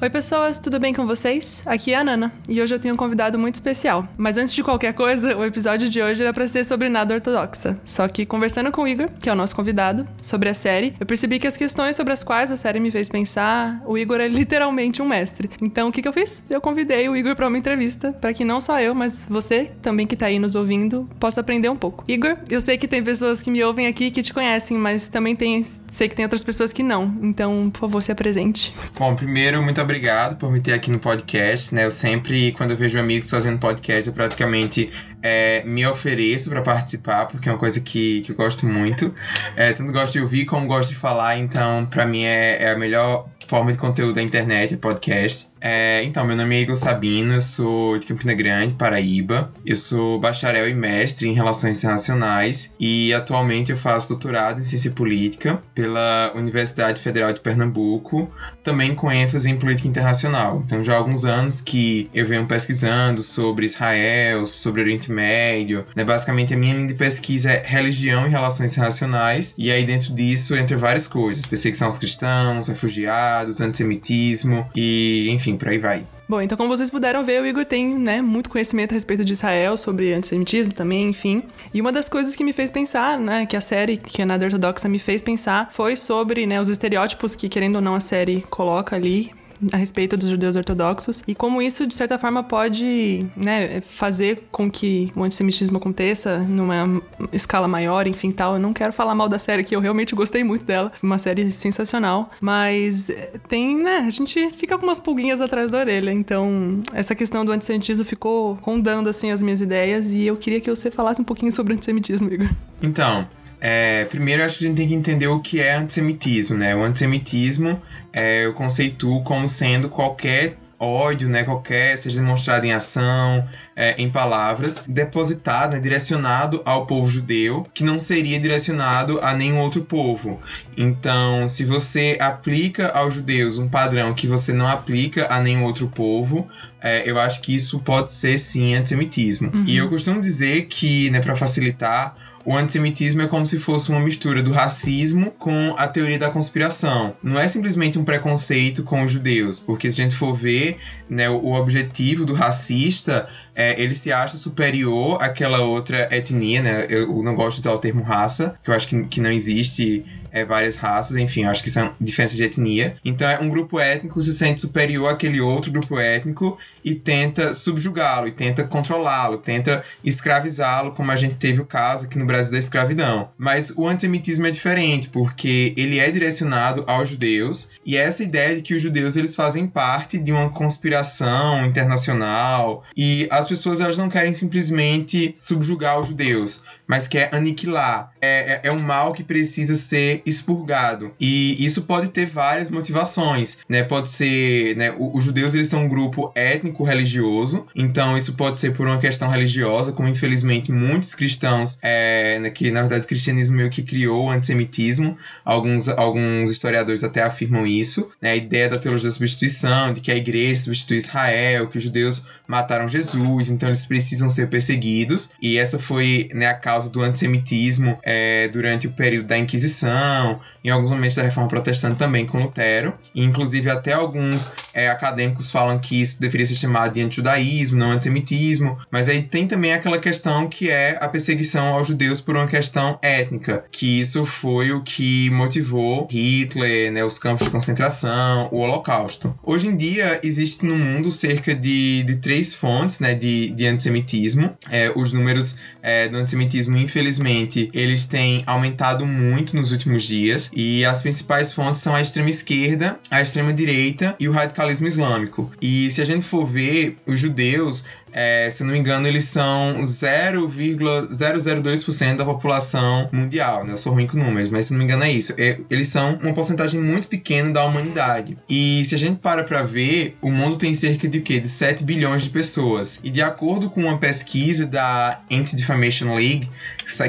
Oi, pessoas, tudo bem com vocês? Aqui é a Nana e hoje eu tenho um convidado muito especial. Mas antes de qualquer coisa, o episódio de hoje era pra ser sobre nada ortodoxa. Só que conversando com o Igor, que é o nosso convidado, sobre a série, eu percebi que as questões sobre as quais a série me fez pensar, o Igor é literalmente um mestre. Então o que, que eu fiz? Eu convidei o Igor para uma entrevista, para que não só eu, mas você também que tá aí nos ouvindo, possa aprender um pouco. Igor, eu sei que tem pessoas que me ouvem aqui que te conhecem, mas também tem, sei que tem outras pessoas que não. Então, por favor, se apresente. Bom, primeiro, muito obrigado por me ter aqui no podcast, né? Eu sempre, quando eu vejo amigos fazendo podcast, eu praticamente é, me ofereço para participar, porque é uma coisa que, que eu gosto muito. É, tanto gosto de ouvir como gosto de falar, então, para mim é, é a melhor forma de conteúdo da internet, podcast. É, então, meu nome é Igor Sabino, eu sou de Campina Grande, Paraíba. Eu sou bacharel e mestre em Relações Internacionais e atualmente eu faço doutorado em Ciência Política pela Universidade Federal de Pernambuco, também com ênfase em política internacional. Então, já há alguns anos que eu venho pesquisando sobre Israel, sobre Oriente Médio. Né? Basicamente, a minha linha de pesquisa é religião e relações internacionais, e aí dentro disso, entre várias coisas: perseguição aos cristãos, refugiados, antissemitismo e, enfim, por aí vai. Bom, então como vocês puderam ver, o Igor tem, né, muito conhecimento a respeito de Israel, sobre antissemitismo também, enfim. E uma das coisas que me fez pensar, né, que a série, que é Nada Ortodoxa, me fez pensar, foi sobre, né, os estereótipos que, querendo ou não, a série coloca ali a respeito dos judeus ortodoxos e como isso, de certa forma, pode né, fazer com que o antissemitismo aconteça numa escala maior, enfim, tal. Eu não quero falar mal da série, que eu realmente gostei muito dela. Uma série sensacional. Mas tem, né, a gente fica com umas pulguinhas atrás da orelha. Então, essa questão do antissemitismo ficou rondando, assim, as minhas ideias e eu queria que você falasse um pouquinho sobre antissemitismo, Igor. Então, é, primeiro, acho que a gente tem que entender o que é antissemitismo, né? O antissemitismo é, eu conceituo como sendo qualquer ódio, né, qualquer, seja demonstrado em ação, é, em palavras, depositado, né, direcionado ao povo judeu, que não seria direcionado a nenhum outro povo. Então, se você aplica aos judeus um padrão que você não aplica a nenhum outro povo, é, eu acho que isso pode ser sim antissemitismo. Uhum. E eu costumo dizer que, né, para facilitar, o antissemitismo é como se fosse uma mistura do racismo com a teoria da conspiração. Não é simplesmente um preconceito com os judeus, porque se a gente for ver, né, o objetivo do racista é ele se acha superior àquela outra etnia, né? Eu não gosto de usar o termo raça, que eu acho que, que não existe é, várias raças, enfim, acho que são diferenças de etnia. Então, é um grupo étnico se sente superior àquele outro grupo étnico e tenta subjugá-lo, e tenta controlá-lo, tenta escravizá-lo, como a gente teve o caso aqui no Brasil da escravidão. Mas o antissemitismo é diferente, porque ele é direcionado aos judeus, e essa ideia de que os judeus eles fazem parte de uma conspiração internacional, e as pessoas elas não querem simplesmente subjugar os judeus, mas quer aniquilar. É, é, é um mal que precisa ser expurgado. E isso pode ter várias motivações, né? Pode ser, né? Os judeus eles são um grupo étnico religioso, então isso pode ser por uma questão religiosa, como infelizmente muitos cristãos, é, né, que na verdade o cristianismo meio que criou o antissemitismo. Alguns, alguns historiadores até afirmam isso, né? A ideia da teologia da substituição, de que a igreja substitui Israel, que os judeus mataram Jesus, então eles precisam ser perseguidos. E essa foi né, a causa do antissemitismo é, durante o período da Inquisição, em alguns momentos da Reforma Protestante também com Lutero. E, inclusive, até alguns é, acadêmicos falam que isso deveria ser chamado de antijudaísmo, não antissemitismo. Mas aí tem também aquela questão que é a perseguição aos judeus por uma questão étnica, que isso foi o que motivou Hitler, né, os campos de concentração, o Holocausto. Hoje em dia, existe no mundo cerca de, de três fontes né, de, de antissemitismo. É, os números é, do antissemitismo infelizmente, eles têm aumentado muito nos últimos dias e as principais fontes são a extrema esquerda, a extrema direita e o radicalismo islâmico. E se a gente for ver, os judeus é, se não me engano, eles são 0,002% da população mundial, né? Eu sou ruim com números, mas se não me engano é isso. É, eles são uma porcentagem muito pequena da humanidade. E se a gente para pra ver, o mundo tem cerca de o quê? De 7 bilhões de pessoas. E de acordo com uma pesquisa da Anti-Defamation League,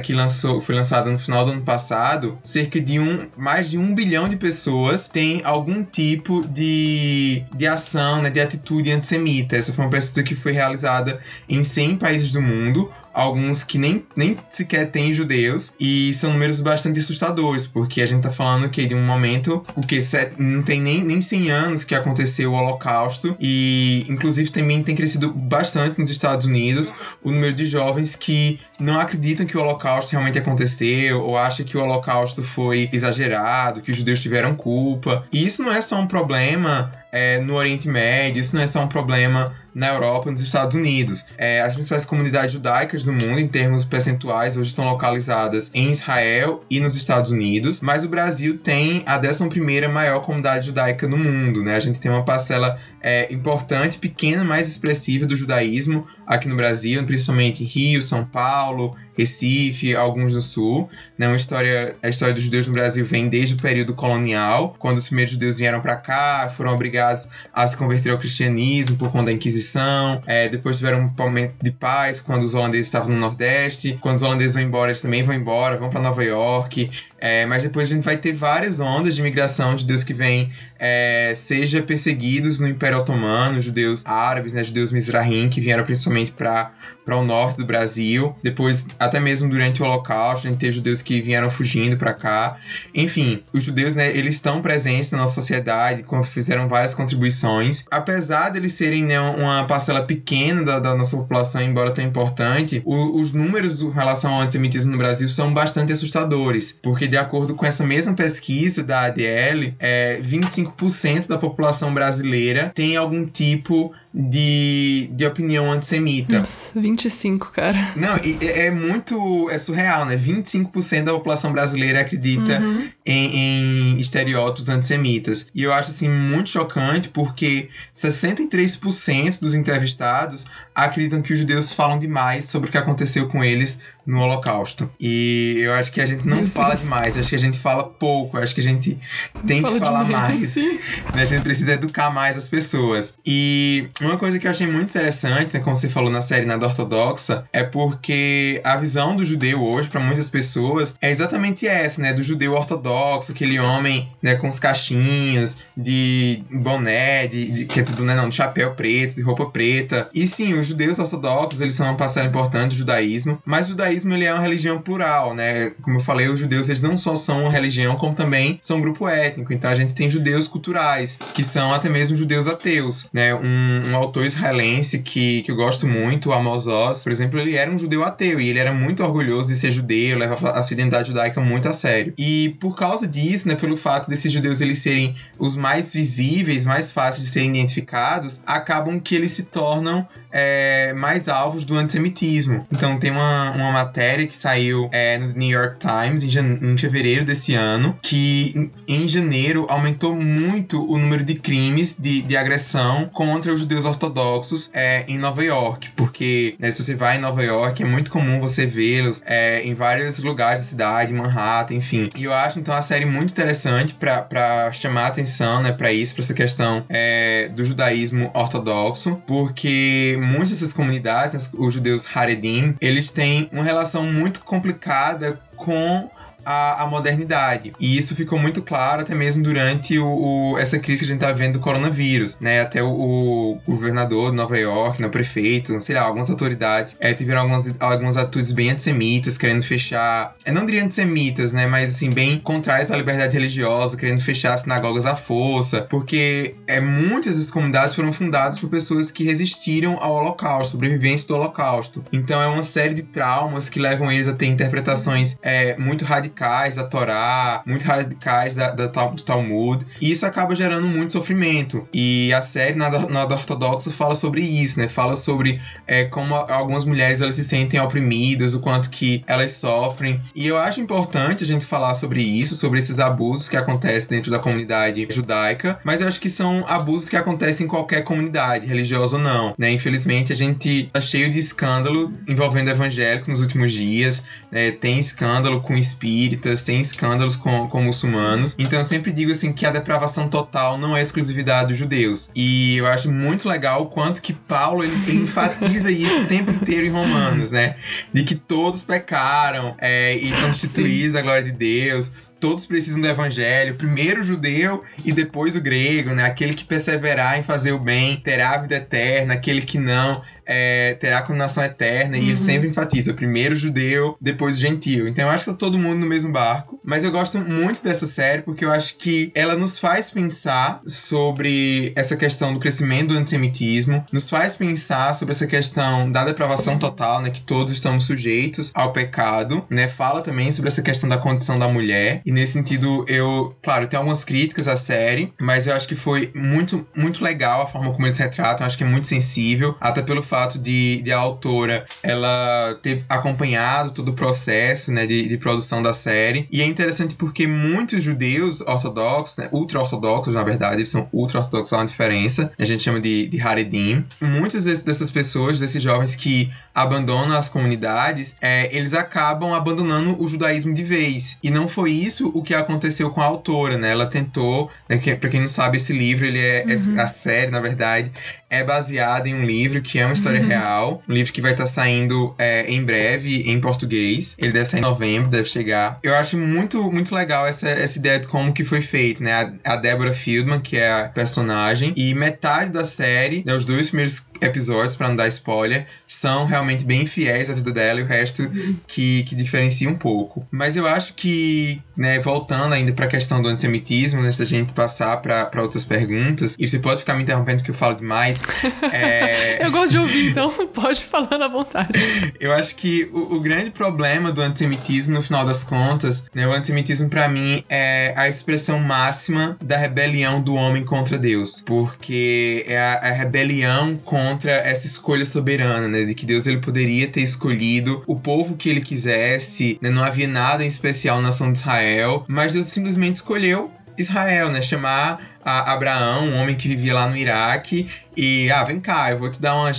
que lançou, foi lançada no final do ano passado, cerca de um, mais de um bilhão de pessoas têm algum tipo de, de ação, né, de atitude antissemita. Essa foi uma pesquisa que foi realizada em 100 países do mundo alguns que nem, nem sequer têm judeus, e são números bastante assustadores, porque a gente tá falando que de um momento, o que não tem nem, nem 100 anos que aconteceu o Holocausto, e inclusive também tem crescido bastante nos Estados Unidos o número de jovens que não acreditam que o Holocausto realmente aconteceu, ou acham que o Holocausto foi exagerado, que os judeus tiveram culpa. E isso não é só um problema é, no Oriente Médio, isso não é só um problema na Europa, nos Estados Unidos. É, as principais comunidades judaicas do mundo, em termos percentuais, hoje estão localizadas em Israel e nos Estados Unidos, mas o Brasil tem a 11 maior comunidade judaica no mundo. Né? A gente tem uma parcela é, importante, pequena, mais expressiva do judaísmo aqui no Brasil, principalmente em Rio, São Paulo, Recife, alguns no Sul. Né? Uma história, a história dos judeus no Brasil vem desde o período colonial, quando os primeiros judeus vieram para cá, foram obrigados a se converter ao cristianismo por conta da Inquisição. É, depois tiveram um momento de paz quando os holandeses estavam no Nordeste. Quando os holandeses vão embora, eles também vão embora, vão para Nova York. É, mas depois a gente vai ter várias ondas de migração de judeus que vêm, é, seja perseguidos no Império Otomano, judeus árabes, né, judeus Mizrahim, que vieram principalmente para o norte do Brasil. Depois, até mesmo durante o Holocausto, a gente teve judeus que vieram fugindo para cá. Enfim, os judeus, né, eles estão presentes na nossa sociedade, fizeram várias contribuições. Apesar deles serem né, uma parcela pequena da, da nossa população, embora tão importante, o, os números em relação ao antissemitismo no Brasil são bastante assustadores, porque de acordo com essa mesma pesquisa da ADL, é, 25% da população brasileira tem algum tipo de, de opinião antissemita. Nossa, 25, cara. Não, é, é muito. É surreal, né? 25% da população brasileira acredita uhum. em, em, estereótipos antissemitas. E eu acho, assim, muito chocante porque 63% dos entrevistados acreditam que os judeus falam demais sobre o que aconteceu com eles no Holocausto. E eu acho que a gente não Meu fala Deus. demais, acho que a gente fala pouco, acho que a gente tem que falar mais. Né? A gente precisa educar mais as pessoas. E uma coisa que eu achei muito interessante, né, como você falou na série Nada Ortodoxa, é porque a visão do judeu hoje, para muitas pessoas, é exatamente essa, né? Do judeu ortodoxo, aquele homem né, com os cachinhos, de boné, de, de, que tudo, né, não, de chapéu preto, de roupa preta. E sim, os judeus ortodoxos, eles são uma parcela importante do judaísmo, mas o judaísmo ele é uma religião plural, né? Como eu falei, os judeus eles não só são uma religião, como também são um grupo étnico. Então a gente tem judeus culturais, que são até mesmo judeus ateus, né? Um, um autor israelense que, que eu gosto muito, Amos Oz, por exemplo, ele era um judeu ateu e ele era muito orgulhoso de ser judeu, levava a sua identidade judaica muito a sério. E por causa disso, né, pelo fato desses judeus eles serem os mais visíveis, mais fáceis de serem identificados, acabam que eles se tornam é, mais alvos do antissemitismo. Então tem uma, uma matéria que saiu é, no New York Times em, em fevereiro desse ano, que em, janeiro aumentou muito o número de crimes de, de agressão contra os judeus ortodoxos é, em Nova York. Porque né, se você vai em Nova York, é muito comum você vê-los é, em vários lugares da cidade, Manhattan, enfim. E eu acho então a série muito interessante para chamar a atenção né, para isso, para essa questão é, do judaísmo ortodoxo, porque muitas dessas comunidades, os judeus Haredim, eles têm uma relação muito complicada com a, modernidade. E isso ficou muito claro até mesmo durante o, o, essa crise que a gente tá vendo do coronavírus, né? Até o, o governador de Nova York, né, o prefeito, não sei lá, algumas autoridades é, tiveram algumas, algumas atitudes bem antissemitas, querendo fechar. Eu não diria antissemitas, né? Mas assim, bem contrárias à liberdade religiosa, querendo fechar as sinagogas à força, porque é, muitas das comunidades foram fundadas por pessoas que resistiram ao Holocausto, sobreviventes do Holocausto. Então é uma série de traumas que levam eles a ter interpretações é, muito radicais radicais da Torá, muito radicais da, da, do Talmud, e isso acaba gerando muito sofrimento. E a série Nada, Nada Ortodoxa fala sobre isso, né? Fala sobre é, como algumas mulheres elas se sentem oprimidas, o quanto que elas sofrem. E eu acho importante a gente falar sobre isso, sobre esses abusos que acontecem dentro da comunidade judaica, mas eu acho que são abusos que acontecem em qualquer comunidade, religiosa ou não, né? Infelizmente a gente tá cheio de escândalo envolvendo evangélico nos últimos dias, né? Tem escândalo com espírito espíritas, tem escândalos com, com muçulmanos. Então eu sempre digo assim que a depravação total não é exclusividade dos judeus. E eu acho muito legal o quanto que Paulo ele, enfatiza isso o tempo inteiro em Romanos, né? De que todos pecaram é, e constituídos da glória de Deus todos precisam do evangelho, primeiro o judeu e depois o grego, né? Aquele que perseverar em fazer o bem terá a vida eterna, aquele que não é, terá condenação eterna, uhum. e ele uhum. sempre enfatiza: primeiro o judeu, depois o gentio. Então eu acho que tá todo mundo no mesmo barco. Mas eu gosto muito dessa série porque eu acho que ela nos faz pensar sobre essa questão do crescimento do antissemitismo, nos faz pensar sobre essa questão da depravação total, né? Que todos estamos sujeitos ao pecado, né? Fala também sobre essa questão da condição da mulher. E nesse sentido, eu, claro, tenho algumas críticas à série, mas eu acho que foi muito, muito legal a forma como eles retratam. Eu acho que é muito sensível, até pelo fato de, de a autora ela ter acompanhado todo o processo, né? De, de produção da série. E é interessante porque muitos judeus ortodoxos, né, ultra-ortodoxos, na verdade, eles são ultra-ortodoxos, há uma diferença. A gente chama de, de Haredim. Muitas dessas pessoas, desses jovens que abandonam as comunidades, é, eles acabam abandonando o judaísmo de vez. E não foi isso o que aconteceu com a autora, né? Ela tentou, né, que, pra quem não sabe, esse livro, ele é, é uhum. é, a série, na verdade, é baseada em um livro que é uma história uhum. real, um livro que vai estar tá saindo é, em breve em português. Ele deve sair em novembro, deve chegar. Eu acho muito, muito legal essa, essa ideia de como que foi feito, né? A, a Deborah Fieldman, que é a personagem, e metade da série, né, os dois primeiros episódios, para não dar spoiler, são realmente bem fiéis à vida dela e o resto que, que diferencia um pouco. Mas eu acho que, né, voltando ainda para a questão do antissemitismo, antes da gente passar para outras perguntas, e você pode ficar me interrompendo que eu falo demais. É... eu gosto de ouvir, então pode falar na vontade. eu acho que o, o, grande problema do antissemitismo, no final das contas, né, o antissemitismo para mim é a expressão máxima da rebelião do homem contra Deus. Porque é a, a rebelião contra contra essa escolha soberana, né? De que Deus ele poderia ter escolhido o povo que ele quisesse, né? Não havia nada em especial na nação de Israel, mas Deus simplesmente escolheu Israel, né? Chamar Abraão, um homem que vivia lá no Iraque, e, ah, vem cá, eu vou te dar uma,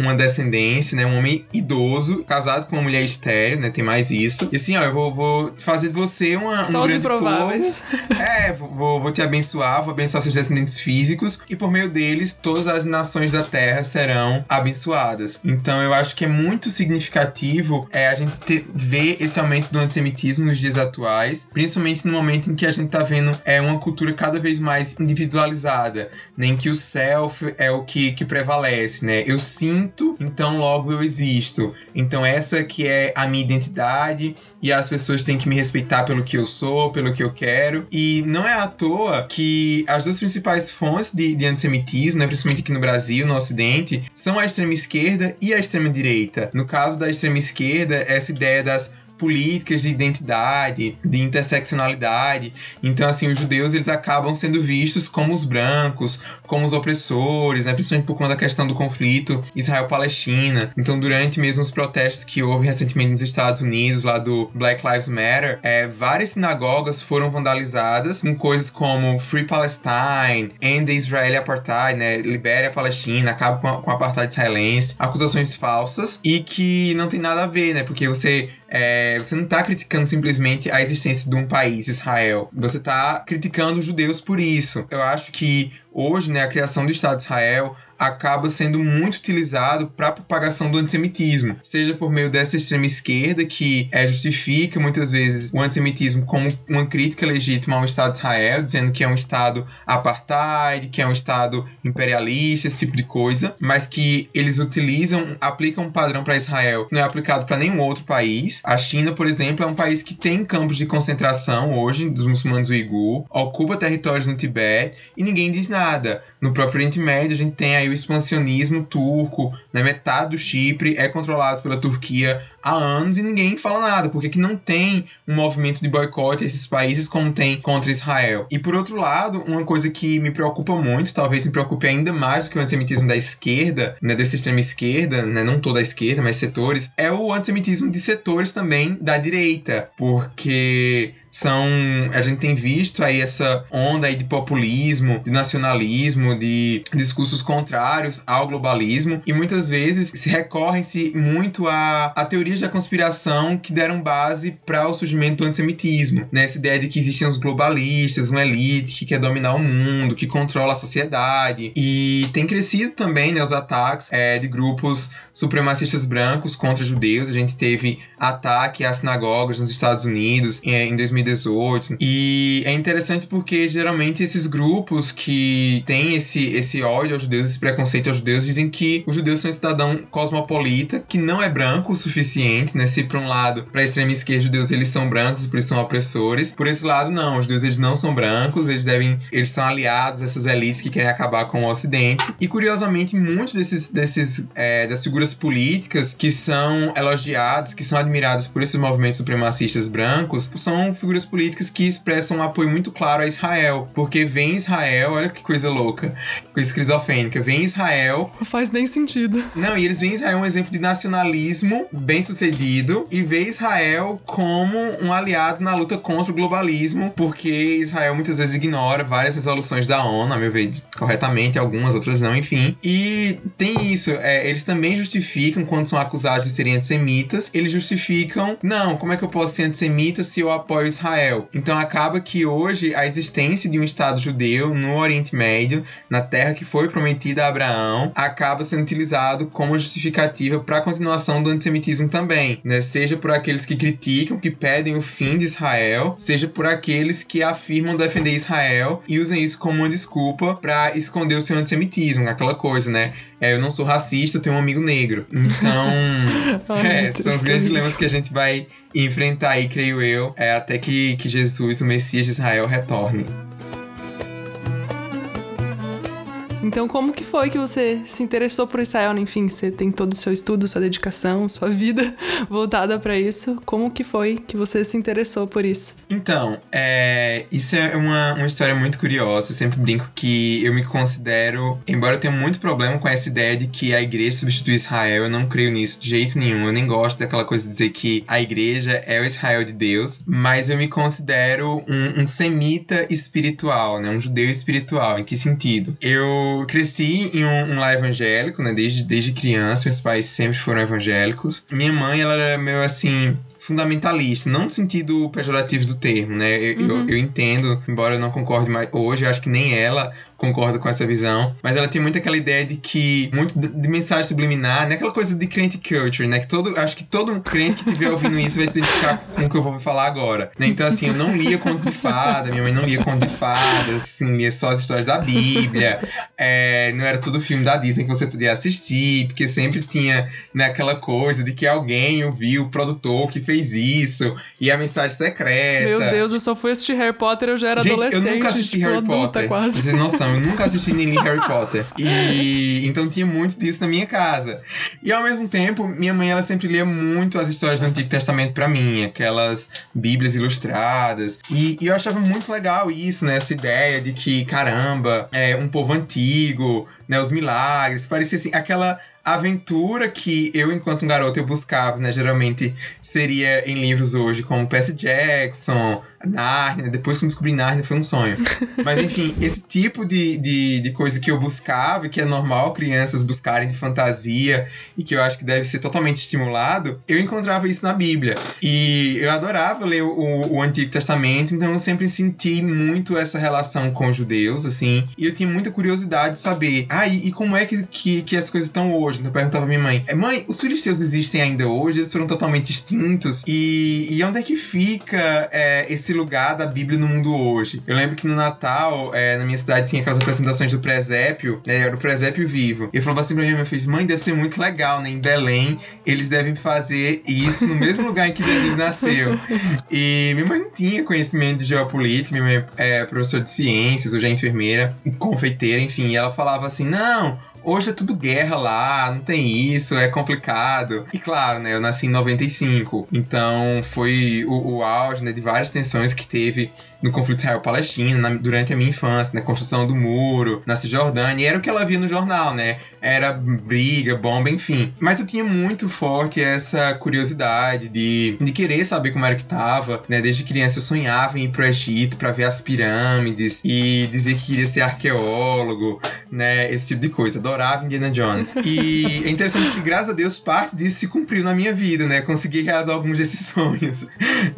uma descendência, né? Um homem idoso, casado com uma mulher estéreo, né? Tem mais isso. E assim, ó, eu vou, vou fazer de você uma, Só um grande prováveis. povo. É, vou, vou te abençoar, vou abençoar seus descendentes físicos, e por meio deles, todas as nações da terra serão abençoadas. Então, eu acho que é muito significativo é, a gente ter, ver esse aumento do antissemitismo nos dias atuais, principalmente no momento em que a gente tá vendo é, uma cultura cada vez mais individualizada, nem que o self é o que, que prevalece, né? Eu sinto, então logo eu existo. Então essa que é a minha identidade e as pessoas têm que me respeitar pelo que eu sou, pelo que eu quero. E não é à toa que as duas principais fontes de, de antissemitismo, né, principalmente aqui no Brasil, no Ocidente, são a extrema esquerda e a extrema direita. No caso da extrema esquerda, essa ideia das políticas de identidade, de interseccionalidade. Então, assim, os judeus eles acabam sendo vistos como os brancos, como os opressores, né? principalmente por conta da questão do conflito Israel-Palestina. Então, durante mesmo os protestos que houve recentemente nos Estados Unidos, lá do Black Lives Matter, é, várias sinagogas foram vandalizadas com coisas como Free Palestine, End the Israeli Apartheid, né? Libere a Palestina, acaba com a, com a apartheid israelense, acusações falsas e que não tem nada a ver, né? Porque você é, você não está criticando simplesmente a existência de um país, Israel. Você está criticando os judeus por isso. Eu acho que hoje, né, a criação do Estado de Israel acaba sendo muito utilizado para propagação do antissemitismo, seja por meio dessa extrema esquerda que é, justifica muitas vezes o antissemitismo como uma crítica legítima ao Estado de Israel, dizendo que é um Estado apartheid, que é um Estado imperialista, esse tipo de coisa, mas que eles utilizam, aplicam um padrão para Israel não é aplicado para nenhum outro país. A China, por exemplo, é um país que tem campos de concentração hoje dos muçulmanos uigur, ocupa territórios no Tibete e ninguém diz nada. No próprio Oriente Médio, a gente tem aí o expansionismo turco, né? metade do Chipre é controlado pela Turquia há anos e ninguém fala nada, porque que não tem um movimento de boicote a esses países como tem contra Israel. E por outro lado, uma coisa que me preocupa muito, talvez me preocupe ainda mais do que o antissemitismo da esquerda, né, dessa extrema esquerda, né, não toda a esquerda, mas setores, é o antissemitismo de setores também da direita, porque são a gente tem visto aí essa onda aí de populismo, de nacionalismo, de discursos contrários ao globalismo e muitas vezes se recorrem-se muito a, a teorias da conspiração que deram base para o surgimento do antissemitismo, né? Essa ideia de que existem os globalistas, uma elite que quer dominar o mundo, que controla a sociedade e tem crescido também né, os ataques é, de grupos supremacistas brancos contra judeus. A gente teve ataque às sinagogas nos Estados Unidos é, em 2000 2018. E é interessante porque geralmente esses grupos que têm esse, esse ódio aos judeus, esse preconceito aos judeus, dizem que os judeus são um cidadão cosmopolita, que não é branco o suficiente, né? Se por um lado, pra extrema esquerda, os judeus eles são brancos, por isso são opressores. Por esse lado, não, os judeus eles não são brancos, eles devem. Eles são aliados a essas elites que querem acabar com o Ocidente. E curiosamente, muitos desses, desses é, das figuras políticas que são elogiados, que são admirados por esses movimentos supremacistas brancos, são figuras políticas que expressam um apoio muito claro a Israel. Porque vem Israel, olha que coisa louca, que coisa esquizofrênica, vem Israel. Não faz nem sentido. Não, e eles veem Israel um exemplo de nacionalismo bem sucedido e vê Israel como um aliado na luta contra o globalismo, porque Israel muitas vezes ignora várias resoluções da ONU, a meu ver, corretamente, algumas, outras não, enfim. E tem isso, é, eles também justificam quando são acusados de serem antissemitas, eles justificam, não, como é que eu posso ser antissemita se eu apoio Israel? Então acaba que hoje a existência de um Estado judeu no Oriente Médio, na terra que foi prometida a Abraão, acaba sendo utilizado como justificativa para a continuação do antissemitismo também, né? Seja por aqueles que criticam, que pedem o fim de Israel, seja por aqueles que afirmam defender Israel e usam isso como uma desculpa para esconder o seu antissemitismo, aquela coisa, né? É, eu não sou racista, eu tenho um amigo negro. Então, é, são os grandes dilemas que a gente vai enfrentar aí, creio eu, é, até que, que Jesus, o Messias de Israel, retorne. Então, como que foi que você se interessou por Israel? Enfim, você tem todo o seu estudo, sua dedicação, sua vida voltada para isso. Como que foi que você se interessou por isso? Então, é, isso é uma, uma história muito curiosa. Eu sempre brinco que eu me considero, embora eu tenha muito problema com essa ideia de que a igreja substitui Israel, eu não creio nisso de jeito nenhum. Eu nem gosto daquela coisa de dizer que a igreja é o Israel de Deus, mas eu me considero um, um semita espiritual, né? Um judeu espiritual. Em que sentido? Eu cresci em um, um lar evangélico, né? Desde, desde criança, meus pais sempre foram evangélicos. Minha mãe, ela era meio assim fundamentalista, não no sentido pejorativo do termo, né? Eu, uhum. eu, eu, entendo, embora eu não concorde mais hoje, eu acho que nem ela concorda com essa visão, mas ela tem muito aquela ideia de que muito de mensagem subliminar, né? Aquela coisa de crente culture, né? Que todo, acho que todo crente que estiver ouvindo isso vai se identificar com o que eu vou falar agora. Né? Então assim, eu não lia conto de fada, minha mãe não lia conto de fadas, assim, lia só as histórias da Bíblia. É, não era tudo filme da Disney que você podia assistir, porque sempre tinha né, aquela coisa de que alguém ouviu o produtor que fez isso e a mensagem secreta. Meu Deus, eu só fui assistir Harry Potter, eu já era Gente, adolescente. Eu nunca assisti tipo, Harry Potter. Quase. Vocês noção, eu nunca assisti nem Harry Potter. E então tinha muito disso na minha casa. E ao mesmo tempo, minha mãe ela sempre lia muito as histórias do Antigo Testamento para mim, aquelas Bíblias ilustradas. E, e, eu achava muito legal isso, né? Essa ideia de que, caramba, é um povo antigo, né? Os milagres. Parecia assim, aquela aventura que eu, enquanto um garoto, eu buscava, né? Geralmente seria em livros hoje, como Percy Jackson, Narnia. Depois que eu descobri Narnia foi um sonho. Mas enfim, esse tipo de, de, de coisa que eu buscava, que é normal crianças buscarem de fantasia e que eu acho que deve ser totalmente estimulado, eu encontrava isso na Bíblia. E eu adorava ler o, o Antigo Testamento, então eu sempre senti muito essa relação com os judeus, assim. E eu tinha muita curiosidade de saber, ah, e, e como é que, que, que as coisas estão hoje? Então eu perguntava à minha mãe, é, mãe, os filisteus existem ainda hoje? Eles foram totalmente extintos? E, e onde é que fica é, esse lugar da Bíblia no mundo hoje. Eu lembro que no Natal, é, na minha cidade, tinha aquelas apresentações do presépio, né? Era o presépio vivo. E eu falava assim pra minha mãe, fez, mãe, deve ser muito legal, né? Em Belém, eles devem fazer isso no mesmo lugar em que Jesus nasceu. E minha mãe não tinha conhecimento de geopolítica, minha mãe é professora de ciências, hoje é enfermeira, confeiteira, enfim. E ela falava assim, não, Hoje é tudo guerra lá, não tem isso, é complicado. E claro, né, eu nasci em 95, então foi o, o auge né, de várias tensões que teve no conflito Israel-Palestina durante a minha infância, na construção do muro, na Cisjordânia, e era o que ela via no jornal, né? Era briga, bomba, enfim. Mas eu tinha muito forte essa curiosidade de, de querer saber como era que tava, né? Desde criança eu sonhava em ir pro Egito para ver as pirâmides e dizer que queria ser arqueólogo, né? Esse tipo de coisa. Adorava Indiana Jones. E é interessante que, graças a Deus, parte disso se cumpriu na minha vida, né? Consegui realizar alguns desses sonhos,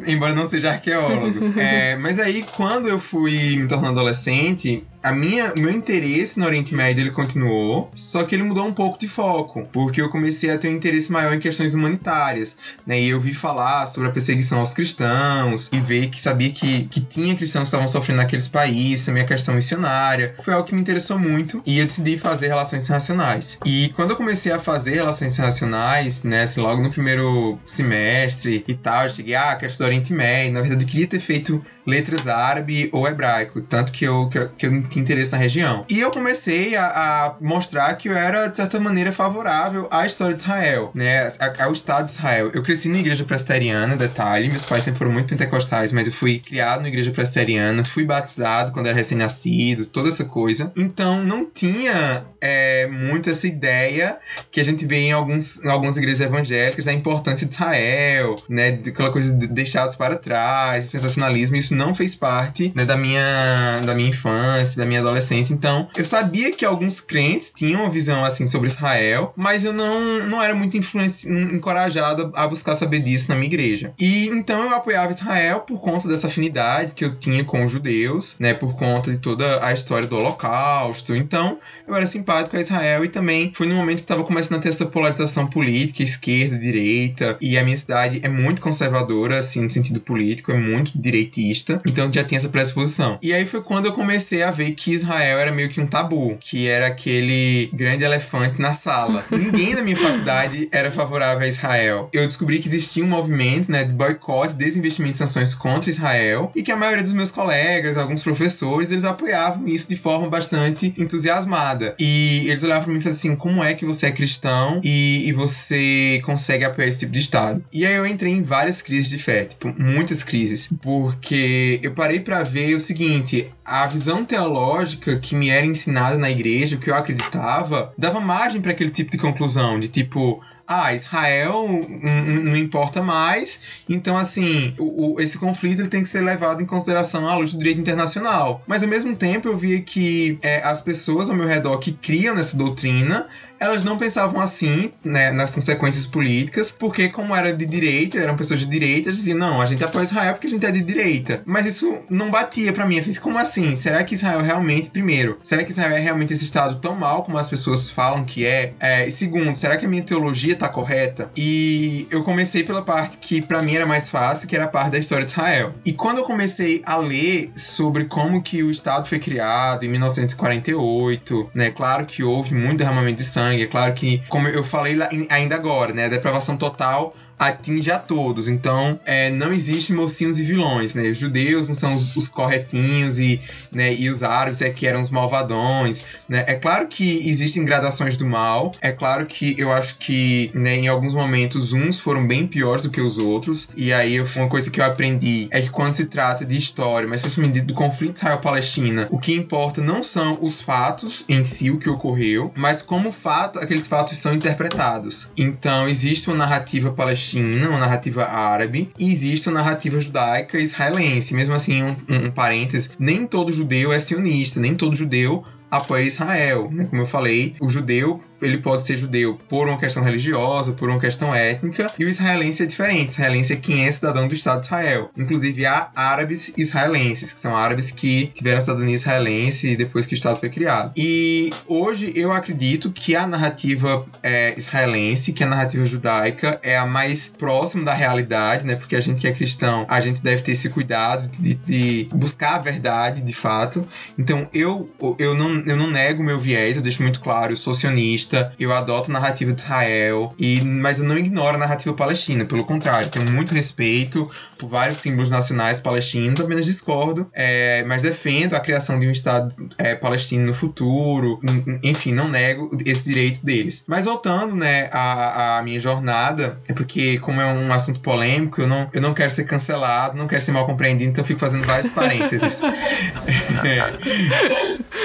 embora não seja arqueólogo. É, mas aí, quando eu fui me tornando adolescente, a minha, meu interesse no Oriente Médio ele continuou, só que ele mudou um pouco de foco, porque eu comecei a ter um interesse maior em questões humanitárias, né? E eu vi falar sobre a perseguição aos cristãos e ver que sabia que, que tinha cristãos que estavam sofrendo naqueles países, a minha questão missionária. Foi algo que me interessou muito e eu decidi fazer relações internacionais. E quando eu comecei a fazer relações internacionais, né, assim, logo no primeiro semestre e tal, eu cheguei, ah, quero estudar Oriente Médio. Na verdade, eu queria ter feito letras árabe ou hebraico, tanto que eu, que que eu interesse na região. E eu comecei a, a, mostrar que eu era, de certa maneira, favorável à história de Israel, né, ao Estado de Israel. Eu cresci na igreja presbiteriana, detalhe, meus pais sempre foram muito pentecostais, mas eu fui criado na igreja presbiteriana, fui batizado quando era recém-nascido, toda essa coisa. Então, não tinha é, muito essa ideia que a gente vê em, alguns, em algumas igrejas evangélicas da importância de Israel, né, de aquela coisa de deixados para trás, sensacionalismo, isso não fez parte né, da, minha, da minha infância, da minha adolescência. Então, eu sabia que alguns crentes tinham uma visão assim sobre Israel, mas eu não, não era muito encorajado a buscar saber disso na minha igreja. E então eu apoiava Israel por conta dessa afinidade que eu tinha com os judeus, né, por conta de toda a história do Holocausto. Então, eu era simpático a Israel e também foi no momento que estava começando a ter essa polarização política, esquerda, direita, e a minha cidade é muito conservadora, assim, no sentido político, é muito direitista então já tinha essa predisposição. E aí foi quando eu comecei a ver que Israel era meio que um tabu, que era aquele grande elefante na sala. Ninguém na minha faculdade era favorável a Israel. Eu descobri que existia um movimento, né, de boicote, desinvestimento e sanções contra Israel, e que a maioria dos meus colegas, alguns professores, eles apoiavam isso de forma bastante entusiasmada. E eles olhavam para mim e falavam assim: como é que você é cristão e, e você consegue apoiar esse tipo de Estado? E aí eu entrei em várias crises de fé, tipo, muitas crises, porque eu parei para ver o seguinte: a visão teológica que me era ensinada na igreja, o que eu acreditava, dava margem para aquele tipo de conclusão, de tipo, ah, Israel não importa mais, então assim, o, o, esse conflito ele tem que ser levado em consideração à luz do direito internacional. Mas ao mesmo tempo eu via que é, as pessoas ao meu redor que criam nessa doutrina elas não pensavam assim, né, nas consequências políticas, porque como era de direita, eram pessoas de direita, diziam, não, a gente apoia Israel porque a gente é de direita. Mas isso não batia para mim. Eu fiz, como assim? Será que Israel realmente, primeiro, será que Israel é realmente esse estado tão mal como as pessoas falam que é? é e segundo, será que a minha teologia tá correta? E eu comecei pela parte que para mim era mais fácil, que era a parte da história de Israel. E quando eu comecei a ler sobre como que o Estado foi criado em 1948, né, claro que houve muito derramamento de sangue, sangue. É claro que, como eu falei ainda agora, né? A depravação total atinge a todos. Então, é, não existe mocinhos e vilões, né? Os judeus não são os, os, corretinhos e, né, e os árabes é que eram os malvadões, né? É claro que existem gradações do mal. É claro que eu acho que, né, em alguns momentos uns foram bem piores do que os outros. E aí, uma coisa que eu aprendi é que quando se trata de história, mas principalmente do conflito Israel-Palestina, o que importa não são os fatos em si, o que ocorreu, mas como fato, aqueles fatos são interpretados. Então, existe uma narrativa palestina palestina, uma narrativa árabe, e existe uma narrativa judaica israelense. Mesmo assim, um, um, um parênteses, nem todo judeu é sionista, nem todo judeu apoia Israel, né? Como eu falei, o judeu ele pode ser judeu por uma questão religiosa, por uma questão étnica, e o israelense é diferente. O israelense é quem é cidadão do Estado de Israel. Inclusive, há árabes israelenses, que são árabes que tiveram a cidadania israelense depois que o Estado foi criado. E hoje eu acredito que a narrativa é, israelense, que a narrativa judaica, é a mais próxima da realidade, né? Porque a gente que é cristão, a gente deve ter esse cuidado de, de buscar a verdade de fato. Então, eu, eu, não, eu não nego meu viés, eu deixo muito claro, eu sou sionista eu adoto a narrativa de Israel, e, mas eu não ignoro a narrativa palestina, pelo contrário, tenho muito respeito por vários símbolos nacionais palestinos, apenas discordo, é, mas defendo a criação de um Estado é, palestino no futuro, enfim, não nego esse direito deles. Mas voltando, né, à, à minha jornada, é porque, como é um assunto polêmico, eu não, eu não quero ser cancelado, não quero ser mal compreendido, então eu fico fazendo vários parênteses. é.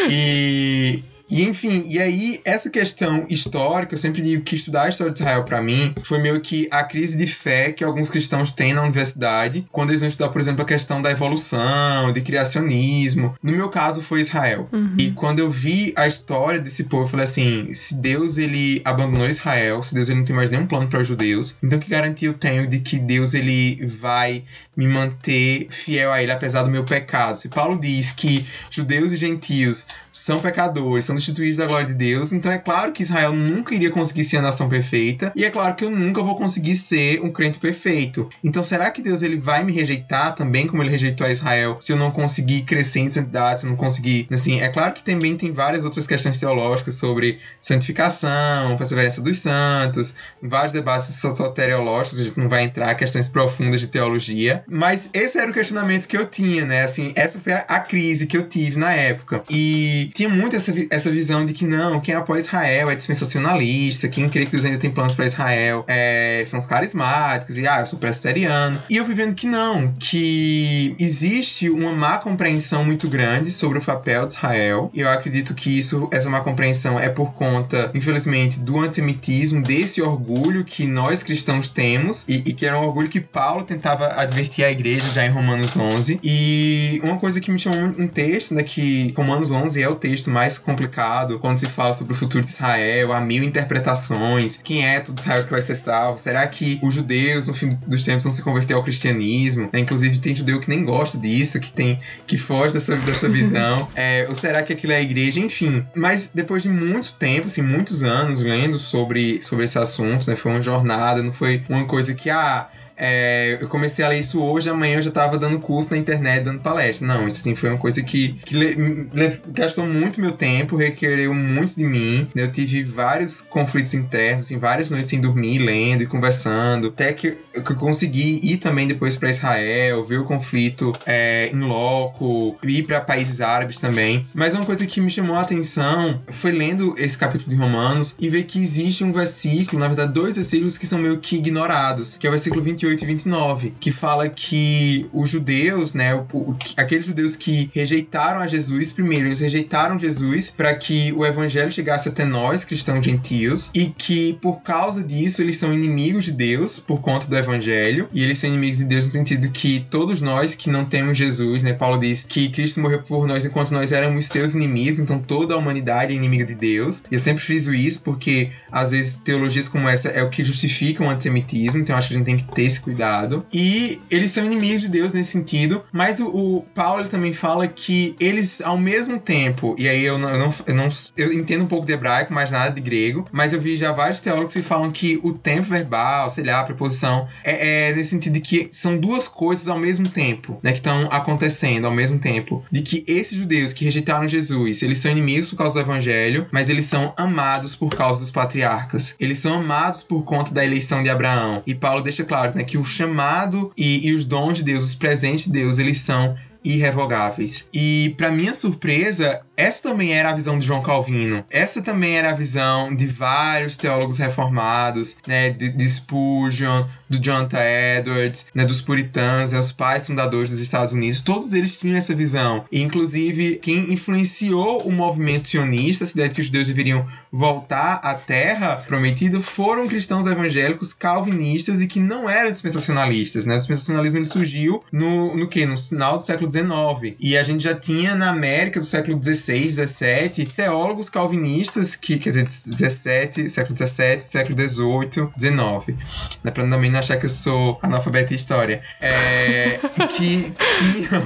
E e enfim, e aí essa questão histórica, eu sempre digo que estudar a história de Israel para mim foi meio que a crise de fé que alguns cristãos têm na universidade quando eles vão estudar, por exemplo, a questão da evolução, de criacionismo. No meu caso foi Israel. Uhum. E quando eu vi a história desse povo, eu falei assim, se Deus ele abandonou Israel, se Deus ele não tem mais nenhum plano para os judeus, então que garantia eu tenho de que Deus ele vai me manter fiel a ele apesar do meu pecado. Se Paulo diz que judeus e gentios são pecadores, são destituídos da glória de Deus, então é claro que Israel nunca iria conseguir ser a nação perfeita, e é claro que eu nunca vou conseguir ser um crente perfeito. Então será que Deus ele vai me rejeitar também como ele rejeitou a Israel se eu não conseguir crescer em santidade, se eu não conseguir, assim, é claro que também tem várias outras questões teológicas sobre santificação, perseverança dos santos, vários debates soteriológicos, a gente não vai entrar questões profundas de teologia, mas esse era o questionamento que eu tinha, né? Assim, essa foi a, crise que eu tive na época. E tinha muito essa, essa visão de que não, quem apoia Israel é dispensacionalista, quem crê que Deus ainda tem planos para Israel é, são os carismáticos, e ah, eu sou presbiteriano. E eu fui vendo que não, que existe uma má compreensão muito grande sobre o papel de Israel. E eu acredito que isso, essa má compreensão é por conta, infelizmente, do antissemitismo, desse orgulho que nós cristãos temos, e, e que era um orgulho que Paulo tentava advertir a igreja já em Romanos 11. E uma coisa que me chamou um texto, né, que Romanos 11 é o texto mais complicado quando se fala sobre o futuro de Israel, há mil interpretações. Quem é todo Israel que vai ser salvo? Será que os judeus, no fim dos tempos, vão se converter ao cristianismo? É, inclusive, tem judeu que nem gosta disso, que tem que foge dessa, dessa visão. É, ou será que aquilo é a igreja? Enfim. Mas depois de muito tempo, assim, muitos anos lendo sobre, sobre esse assunto, né? Foi uma jornada, não foi uma coisa que, ah, é, eu comecei a ler isso hoje, amanhã eu já tava dando curso na internet, dando palestra. Não, isso assim foi uma coisa que, que le, le, gastou muito meu tempo, requereu muito de mim. Eu tive vários conflitos internos, assim, várias noites sem dormir, lendo e conversando. Até que eu consegui ir também depois para Israel, ver o conflito é, em loco, ir para países árabes também. Mas uma coisa que me chamou a atenção foi lendo esse capítulo de Romanos e ver que existe um versículo, na verdade, dois versículos que são meio que ignorados, que é o versículo 28 28 e 29, que fala que os judeus, né, o, o, aqueles judeus que rejeitaram a Jesus, primeiro, eles rejeitaram Jesus para que o evangelho chegasse até nós, cristãos gentios, e que por causa disso eles são inimigos de Deus por conta do evangelho, e eles são inimigos de Deus no sentido que todos nós que não temos Jesus, né, Paulo diz que Cristo morreu por nós enquanto nós éramos seus inimigos, então toda a humanidade é inimiga de Deus. E eu sempre friso isso porque às vezes teologias como essa é o que justificam o antissemitismo, então acho que a gente tem que ter esse cuidado. E eles são inimigos de Deus nesse sentido, mas o, o Paulo também fala que eles, ao mesmo tempo, e aí eu não, eu não, eu não, eu entendo um pouco de hebraico, mas nada de grego, mas eu vi já vários teólogos que falam que o tempo verbal, sei lá, a preposição, é, é nesse sentido de que são duas coisas ao mesmo tempo, né, que estão acontecendo ao mesmo tempo. De que esses judeus que rejeitaram Jesus, eles são inimigos por causa do evangelho, mas eles são amados por causa dos patriarcas. Eles são amados por conta da eleição de Abraão. E Paulo deixa claro, né, que o chamado e, e os dons de Deus, os presentes de Deus, eles são irrevogáveis. E para minha surpresa, essa também era a visão de João Calvino. Essa também era a visão de vários teólogos reformados, né, de, de Spurgeon, do Jonathan Edwards, né, dos puritanos, né, os pais fundadores dos Estados Unidos. Todos eles tinham essa visão. E, inclusive, quem influenciou o movimento sionista, essa ideia de que os judeus deveriam voltar à terra prometida, foram cristãos evangélicos calvinistas e que não eram dispensacionalistas. Né? O dispensacionalismo ele surgiu no, no que? No final do século XIX. E a gente já tinha na América do século XVI 16, 17, teólogos calvinistas que, quer dizer, 17, século 17, século 18, 19. Né, também não achar que eu sou analfabeto de história. É, que tinham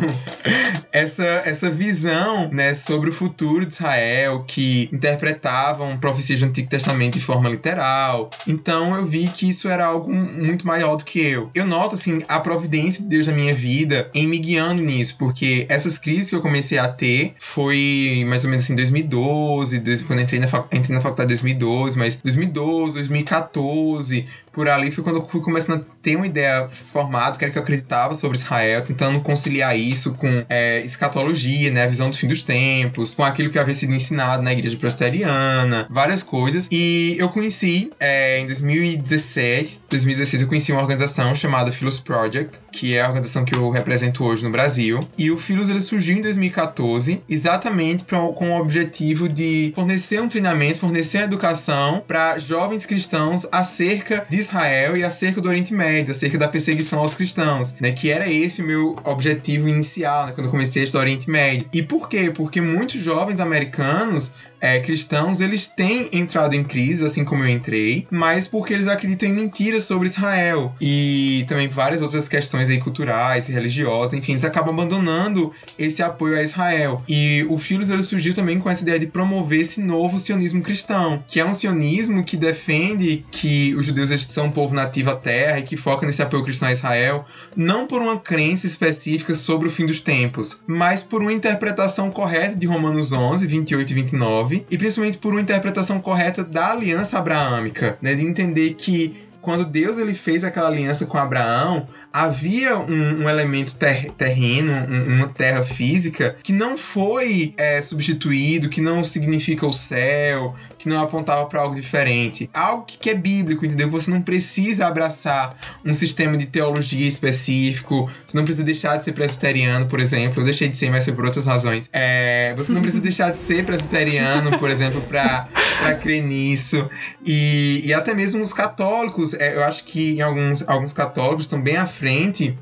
essa, essa visão, né, sobre o futuro de Israel, que interpretavam profecias do Antigo Testamento de forma literal. Então eu vi que isso era algo muito maior do que eu. Eu noto, assim, a providência de Deus na minha vida em me guiando nisso, porque essas crises que eu comecei a ter foi mais ou menos assim 2012, quando entrei na, entrei na faculdade em 2012, mas 2012, 2014, por ali foi quando eu fui começando a ter uma ideia formada, que era que eu acreditava sobre Israel, tentando conciliar isso com é, escatologia, né, a visão do fim dos tempos, com aquilo que havia sido ensinado na igreja presbiteriana, várias coisas. E eu conheci, é, em 2017, 2016, eu conheci uma organização chamada Philos Project, que é a organização que eu represento hoje no Brasil. E o Philos ele surgiu em 2014, exatamente pra, com o objetivo de fornecer um treinamento, fornecer educação para jovens cristãos acerca de Israel e acerca do Oriente Médio, acerca da perseguição aos cristãos, né? Que era esse o meu objetivo inicial, né? Quando eu comecei a estudar Oriente Médio. E por quê? Porque muitos jovens americanos é, cristãos, eles têm entrado em crise, assim como eu entrei, mas porque eles acreditam em mentiras sobre Israel e também várias outras questões aí culturais, religiosas, enfim, eles acabam abandonando esse apoio a Israel. E o Filos ele surgiu também com essa ideia de promover esse novo sionismo cristão, que é um sionismo que defende que os judeus são um povo nativo à terra e que foca nesse apoio cristão a Israel, não por uma crença específica sobre o fim dos tempos, mas por uma interpretação correta de Romanos 11, 28 e 29, e principalmente por uma interpretação correta da aliança abraâmica, né, de entender que quando Deus ele fez aquela aliança com Abraão, havia um, um elemento ter, terreno, um, uma terra física, que não foi é, substituído, que não significa o céu, que não apontava para algo diferente. Algo que, que, é bíblico, entendeu? Você não precisa abraçar um sistema de teologia específico, você não precisa deixar de ser presbiteriano, por exemplo. Eu deixei de ser, mas foi por outras razões. É, você não precisa deixar de ser presbiteriano, por exemplo, para crer nisso. E, e até mesmo os católicos, é, eu acho que alguns, alguns católicos estão bem à frente,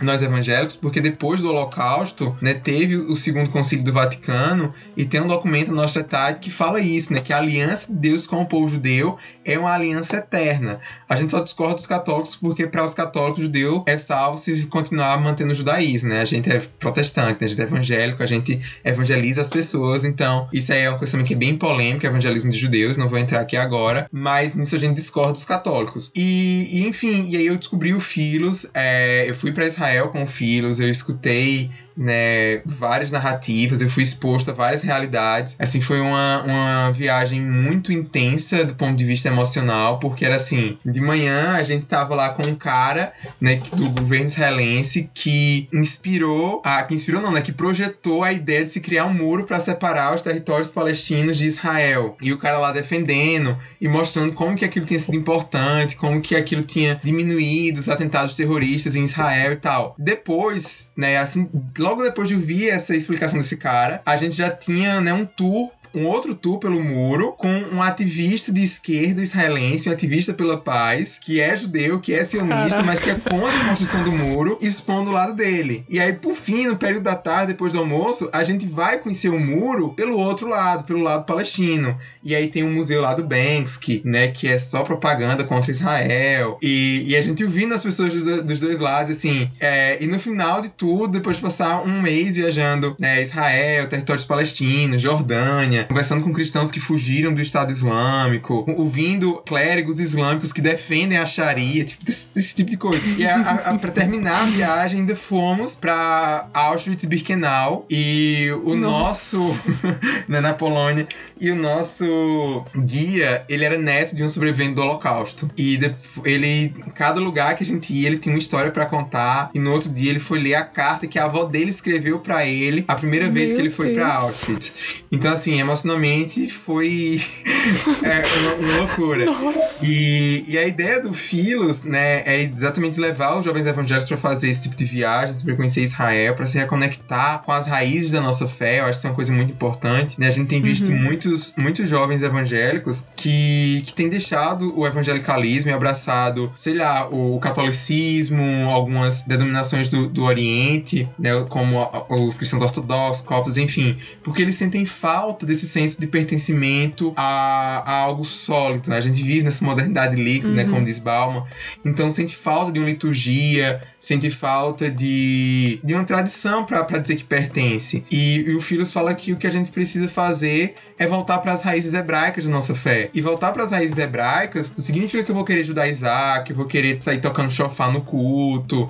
nós evangélicos, porque depois do Holocausto, né, teve o segundo concílio do Vaticano e tem um documento na Nostra Aetate que fala isso, né, que a aliança de Deus com o povo judeu é uma aliança eterna. A gente só discorda dos católicos porque para os católicos judeu é salvo se continuar mantendo o judaísmo, né? A gente é protestante, né? a gente é evangélico, a gente evangeliza as pessoas, então isso aí é uma coisa que é bem polêmica, evangelismo de judeus, não vou entrar aqui agora, mas nisso a gente discorda dos católicos. E, e enfim, e aí eu descobri o Filos, é, eu fui para Israel com o Filos, eu escutei né, várias narrativas, eu fui exposto a várias realidades. Assim, foi uma, uma viagem muito intensa do ponto de vista emocional, porque era assim, de manhã a gente tava lá com um cara, né, do governo israelense que inspirou, a, que inspirou não, né, que projetou a ideia de se criar um muro para separar os territórios palestinos de Israel. E o cara lá defendendo e mostrando como que aquilo tinha sido importante, como que aquilo tinha diminuído os atentados terroristas em Israel e tal. Depois, né, assim, logo depois de ouvir essa explicação desse cara, a gente já tinha, né, um tour um outro tour pelo muro com um ativista de esquerda israelense, um ativista pela paz, que é judeu, que é sionista, Caraca. mas que é contra a construção do muro, expondo o lado dele. E aí, por fim, no período da tarde, depois do almoço, a gente vai conhecer o muro pelo outro lado, pelo lado palestino. E aí tem um museu lá do Banksy, né, que é só propaganda contra Israel. E, e a gente ouvindo as pessoas dos, dos dois lados, assim. É, e no final de tudo, depois de passar um mês viajando, né, Israel, territórios palestinos, Jordânia, conversando com cristãos que fugiram do Estado Islâmico, ouvindo clérigos islâmicos que defendem a Sharia, tipo, esse, esse tipo de coisa. E a, a, a, pra terminar a viagem, ainda fomos pra Auschwitz-Birkenau e o Nossa. nosso, né, na Polônia, e o nosso guia, ele era neto de um sobrevivente do Holocausto. E ele, em cada lugar que a gente ia, ele tinha uma história para contar. E no outro dia ele foi ler a carta que a avó dele escreveu para ele a primeira Meu vez que ele foi para Auschwitz. Então, assim, emocionalmente foi é, uma, uma, loucura. Nossa. E, e a ideia do Filos, né, é exatamente levar os jovens evangélicos para fazer esse tipo de viagens, para conhecer Israel, para se reconectar com as raízes da nossa fé. Eu acho que isso é uma coisa muito importante. Né? A gente tem visto uhum. muitos muitos, jovens evangélicos que, que têm deixado o evangelicalismo e abraçado, sei lá, o catolicismo, algumas denominações do, do Oriente, né, como os cristãos ortodoxos, coptos, enfim, porque eles sentem falta desse senso de pertencimento a, a algo sólido. Né? A gente vive nessa modernidade líquida, uhum. né, como diz Bauman, então sente falta de uma liturgia, sente falta de, de uma tradição para dizer que pertence. E, e o Filhos fala que o que a gente precisa fazer é voltar para as raízes hebraicas da nossa fé. E voltar para as raízes hebraicas não significa que eu vou querer judaizar, que eu vou querer sair tocando chofá no culto,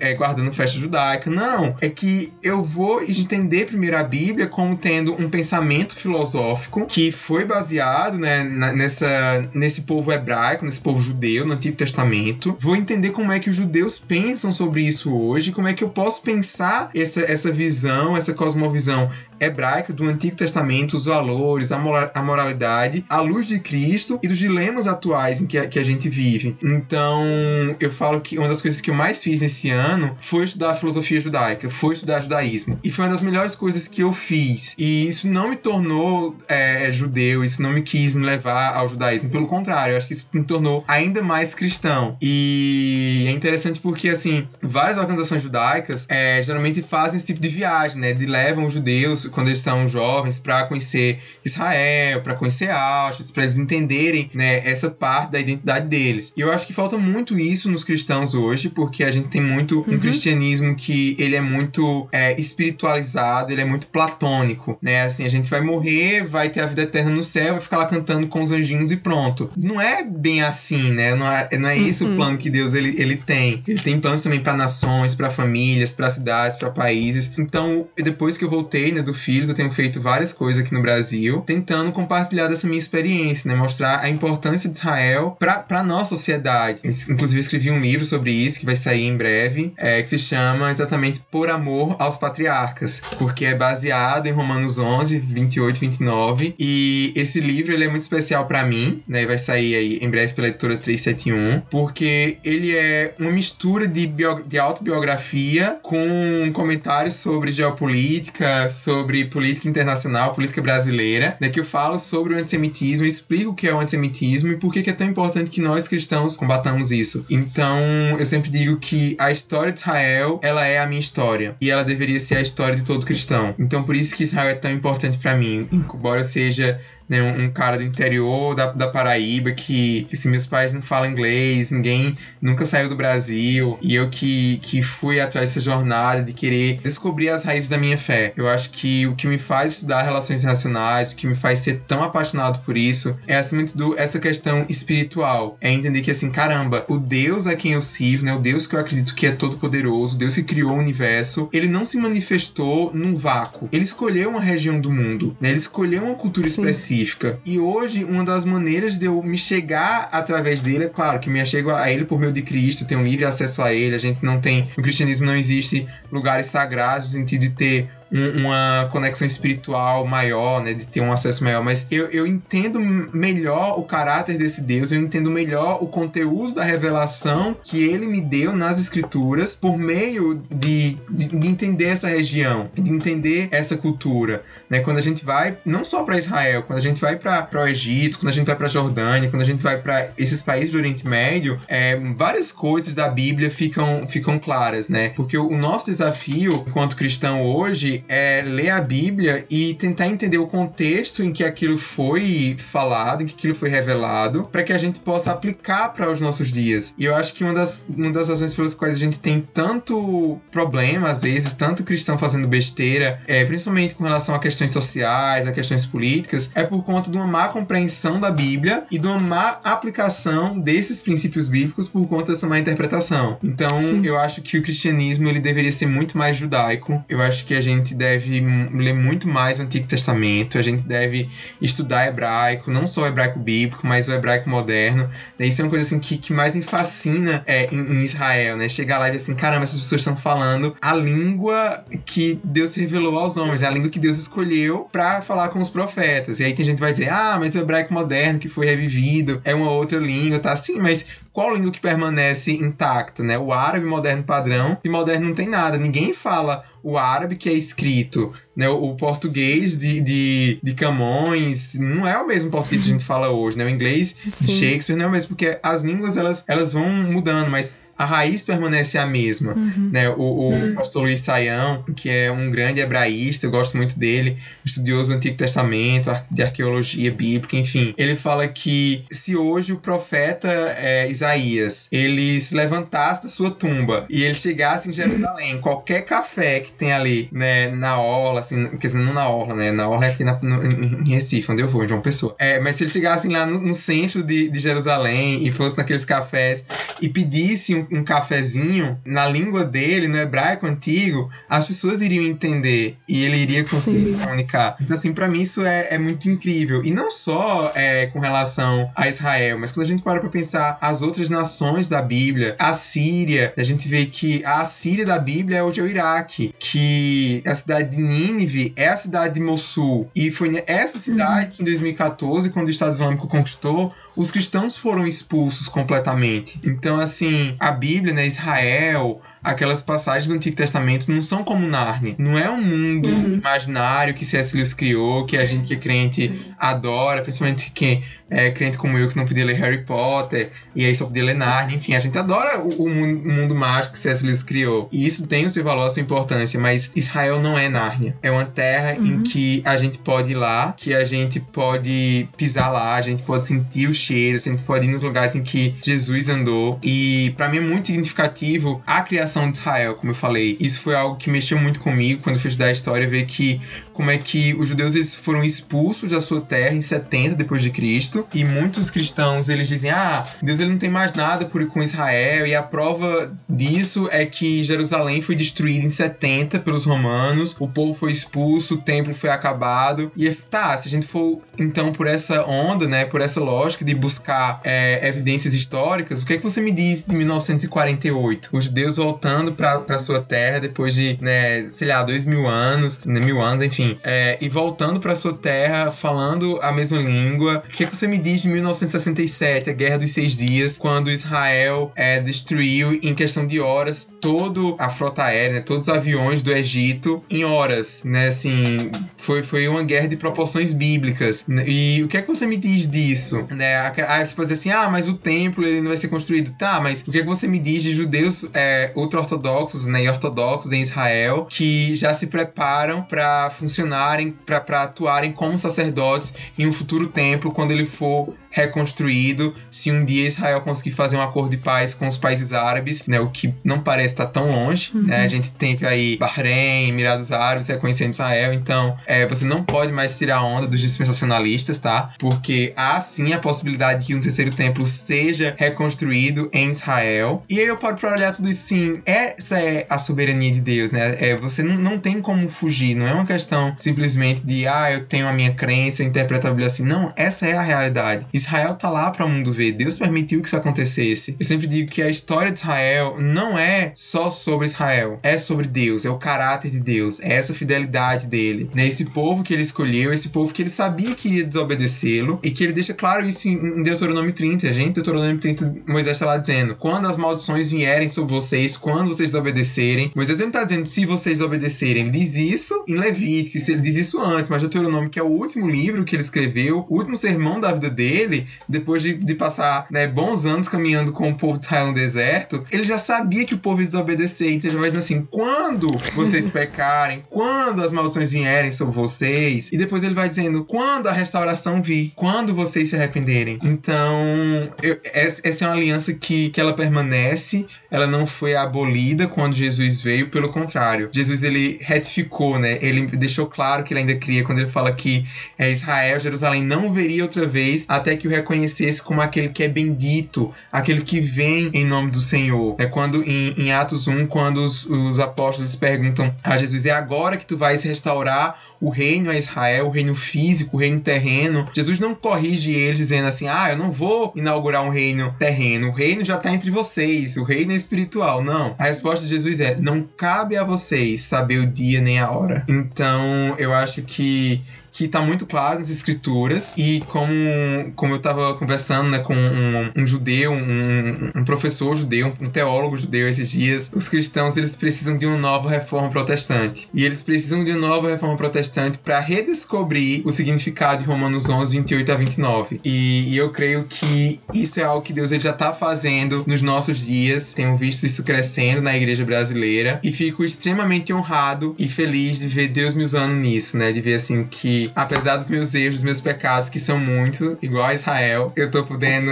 é, guardando festa judaica. Não. É que eu vou entender primeiro a Bíblia como tendo um pensamento filosófico que foi baseado né, nessa, nesse povo hebraico, nesse povo judeu, no Antigo Testamento. Vou entender como é que os judeus pensam sobre isso hoje, como é que eu posso pensar essa, essa visão, essa cosmovisão hebraica do Antigo Testamento, os valores, a moralidade, à luz de Cristo e dos dilemas atuais em que a, que a gente vive. Então, eu falo que uma das coisas que eu mais fiz esse ano foi estudar filosofia judaica, foi estudar judaísmo. E foi uma das melhores coisas que eu fiz. E isso não me tornou é, judeu, isso não me quis me levar ao judaísmo. Pelo contrário, eu acho que isso me tornou ainda mais cristão. E é interessante porque, assim, várias organizações judaicas é, geralmente fazem esse tipo de viagem, né? De levam os judeus quando eles são jovens para conhecer Israel, para conhecer Auschwitz, para eles entenderem, né, essa parte da identidade deles. E eu acho que falta muito isso nos cristãos hoje, porque a gente tem muito uhum. um cristianismo que ele é muito é, espiritualizado, ele é muito platônico, né? Assim, a gente vai morrer, vai ter a vida eterna no céu, vai ficar lá cantando com os anjinhos e pronto. Não é bem assim, né? Não é, não é esse uhum. o plano que Deus ele, ele tem. Ele tem planos também para nações, para famílias, para cidades, para países. Então, depois que eu voltei, né, do Filhos, eu tenho feito várias coisas aqui no Brasil, tentando compartilhar dessa minha experiência, né? Mostrar a importância de Israel para nossa sociedade. Inclusive, escrevi um livro sobre isso que vai sair em breve, é, que se chama exatamente Por Amor aos Patriarcas, porque é baseado em Romanos 11, 28 29. E esse livro ele é muito especial para mim, né? Vai sair aí em breve pela editora 371, porque ele é uma mistura de, de autobiografia com comentários sobre geopolítica, sobre política internacional, política brasileira, né? Que eu falo sobre o antissemitismo, explico o que é o antissemitismo e por que é tão importante que nós cristãos combatamos isso. Então, eu sempre digo que a história de Israel, ela é a minha história e ela deveria ser a história de todo cristão. Então, por isso que Israel é tão importante para mim, embora eu seja né, um, um, cara do interior da, da Paraíba que, que se meus pais não falam inglês, ninguém nunca saiu do Brasil, e eu que, que fui atrás dessa jornada de querer descobrir as raízes da minha fé. Eu acho que o que me faz estudar relações nacionais, o que me faz ser tão apaixonado por isso, é acima de tudo essa questão espiritual. É entender que assim, caramba, o Deus a quem eu sirvo, né, o Deus que eu acredito que é todo poderoso, o Deus que criou o universo, ele não se manifestou num vácuo. Ele escolheu uma região do mundo, né? Ele escolheu uma cultura Sim. expressiva E hoje, uma das maneiras de eu me chegar através dele, é claro que me achego a ele por meio de Cristo, tenho livre acesso a ele, a gente não tem. No cristianismo não existe lugares sagrados no sentido de ter um, uma conexão espiritual maior, né? De ter um acesso maior. Mas eu, eu entendo melhor o caráter desse Deus, eu entendo melhor o conteúdo da revelação que ele me deu nas escrituras por meio de, de, de entender essa região, de entender essa cultura, né? Quando a gente vai, não só para Israel, quando a gente vai para o Egito, quando a gente vai para Jordânia, quando a gente vai para esses países do Oriente Médio, é, várias coisas da Bíblia ficam, ficam claras, né? Porque o, o nosso desafio enquanto cristão hoje é ler a Bíblia e tentar entender o contexto em que aquilo foi falado, em que aquilo foi revelado, para que a gente possa aplicar para os nossos dias. E eu acho que uma das, uma das razões pelas quais a gente tem tanto problema, às vezes, tanto cristão fazendo besteira, é, principalmente com relação a questões sociais, a questões políticas, é por conta de uma má compreensão da Bíblia e de uma má aplicação desses princípios bíblicos por conta dessa má interpretação. Então, Sim. eu acho que o cristianismo ele deveria ser muito mais judaico. Eu acho que a gente gente deve ler muito mais o Antigo Testamento, a gente deve estudar hebraico, não só o hebraico bíblico, mas o hebraico moderno. Isso é uma coisa assim que, que mais me fascina é, em, em Israel, né? Chegar lá e ver assim, caramba, essas pessoas estão falando a língua que Deus revelou aos homens, é a língua que Deus escolheu para falar com os profetas. E aí tem gente que vai dizer, ah, mas o hebraico moderno que foi revivido é uma outra língua, tá? Sim, mas qual língua que permanece intacta, né? O árabe moderno padrão e moderno não tem nada. Ninguém fala o árabe que é escrito, né? O, português de, de, de Camões não é o mesmo português que a gente fala hoje, né? O inglês Sim. de Shakespeare não é o mesmo, porque as línguas elas, elas vão mudando, mas a raiz permanece a mesma. Uhum. Né? O, o uhum. pastor Luiz Saião, que é um grande hebraísta, eu gosto muito dele, estudioso do Antigo Testamento, de arqueologia bíblica, enfim. Ele fala que se hoje o profeta é, Isaías ele se levantasse da sua tumba e ele chegasse em Jerusalém, qualquer café que tem ali, né, na orla, assim, quer dizer, não na orla, né? Na orla é aqui na, no, em Recife, onde eu vou, em João Pessoa. É, mas se ele chegasse lá no, no centro de, de Jerusalém e fosse naqueles cafés e pedisse um, um cafezinho na língua dele, no hebraico antigo, as pessoas iriam entender e ele iria conseguir Sim. se comunicar. Então, assim, para mim isso é, é, muito incrível. E não só é, com relação a Israel, mas quando a gente para pra pensar as outras nações da Bíblia, a Síria, a gente vê que a Síria da Bíblia é hoje é o Iraque, que a cidade de Nínive é a cidade de Mossul. E foi essa cidade uhum. que em 2014, quando o Estado Islâmico conquistou, os cristãos foram expulsos completamente. Então, assim, a Bíblia, né, Israel, aquelas passagens do Antigo Testamento não são como Narnia. Não é um mundo uhum. imaginário que C.S. Lewis criou, que a gente que é crente adora, principalmente quem é crente como eu que não podia ler Harry Potter e aí só podia ler Narnia. Enfim, a gente adora o, o mundo, o mundo mágico que C.S. Lewis criou. E isso tem o seu valor, a sua importância, mas Israel não é Nárnia. É uma terra uhum. em que a gente pode ir lá, que a gente pode pisar lá, a gente pode sentir o cheiro, a gente pode ir nos lugares em que Jesus andou. E para mim é muito significativo a criação de Israel, como eu falei. Isso foi algo que mexeu muito comigo quando eu fui estudar história, ver que como é que os judeus eles foram expulsos da sua terra em 70 depois de Cristo e muitos cristãos eles dizem ah Deus ele não tem mais nada por com Israel e a prova disso é que Jerusalém foi destruída em 70 pelos romanos o povo foi expulso o templo foi acabado e tá se a gente for então por essa onda né por essa lógica de buscar é, evidências históricas o que é que você me diz de 1948 os judeus voltando para sua terra depois de né sei lá dois mil anos né, mil anos enfim enfim, é, e voltando para sua terra, falando a mesma língua. O que, é que você me diz de 1967, a Guerra dos Seis Dias, quando Israel é, destruiu em questão de horas toda a frota aérea, né, todos os aviões do Egito em horas, né? Assim, foi, foi uma guerra de proporções bíblicas. E o que é que você me diz disso? Né? Ah, você pode dizer assim, ah, mas o templo ele não vai ser construído. Tá, mas o que é que você me diz de judeus é, ultra-ortodoxos né, e ortodoxos em Israel que já se preparam para funcionar funcionarem, para atuarem como sacerdotes em um futuro templo quando ele for reconstruído se um dia Israel conseguir fazer um acordo de paz com os países árabes, né, o que não parece estar tão longe, uhum. né, a gente tem aí Bahrein, Emirados Árabes reconhecendo Israel, então é, você não pode mais tirar onda dos dispensacionalistas, tá? Porque há sim a possibilidade de que um terceiro templo seja reconstruído em Israel. E aí eu paro para olhar tudo isso sim, essa é a soberania de Deus, né? É, você não, não tem como fugir, não é uma questão simplesmente de, ah, eu tenho a minha crença, eu interpreto a Bíblia assim. Não, essa é a realidade. Israel tá lá para o mundo ver. Deus permitiu que isso acontecesse. Eu sempre digo que a história de Israel não é só sobre Israel, é sobre Deus, é o caráter de Deus, é essa fidelidade dele, né? Esse povo que ele escolheu, esse povo que ele sabia que ia desobedecê-lo e que ele deixa claro isso em Deuteronômio 30. Gente, Deuteronômio 30, Moisés está lá dizendo: quando as maldições vierem sobre vocês, quando vocês desobedecerem, Moisés não está dizendo se vocês desobedecerem, ele diz isso em Levítico, ele diz isso antes, mas Deuteronômio, que é o último livro que ele escreveu, o último sermão da vida dele ele, depois de, de passar né, bons anos caminhando com o povo de Israel no deserto, ele já sabia que o povo ia desobedecer. Então, mas assim, quando vocês pecarem, quando as maldições vierem sobre vocês, e depois ele vai dizendo, quando a restauração vir, quando vocês se arrependerem. Então, eu, essa é uma aliança que, que ela permanece, ela não foi abolida quando Jesus veio, pelo contrário. Jesus, ele retificou, né? Ele deixou claro que ele ainda cria quando ele fala que é, Israel, Jerusalém não veria outra vez até que que o reconhecesse como aquele que é bendito, aquele que vem em nome do Senhor. É quando em, em Atos 1, quando os, os apóstolos perguntam a Jesus: é agora que tu vais restaurar o reino a Israel, o reino físico, o reino terreno. Jesus não corrige eles dizendo assim: ah, eu não vou inaugurar um reino terreno, o reino já está entre vocês, o reino é espiritual. Não. A resposta de Jesus é: não cabe a vocês saber o dia nem a hora. Então, eu acho que que está muito claro nas escrituras e como, como eu estava conversando né, com um, um judeu, um, um, professor judeu, um teólogo judeu esses dias, os cristãos eles precisam de uma nova reforma protestante. E eles precisam de uma nova reforma protestante para redescobrir o significado de Romanos 11, 28 a 29. E, e eu creio que isso é algo que Deus ele já está fazendo nos nossos dias. Tenho visto isso crescendo na igreja brasileira e fico extremamente honrado e feliz de ver Deus me usando nisso, né? De ver assim que apesar dos meus erros, dos meus pecados, que são muitos, igual a Israel, eu tô podendo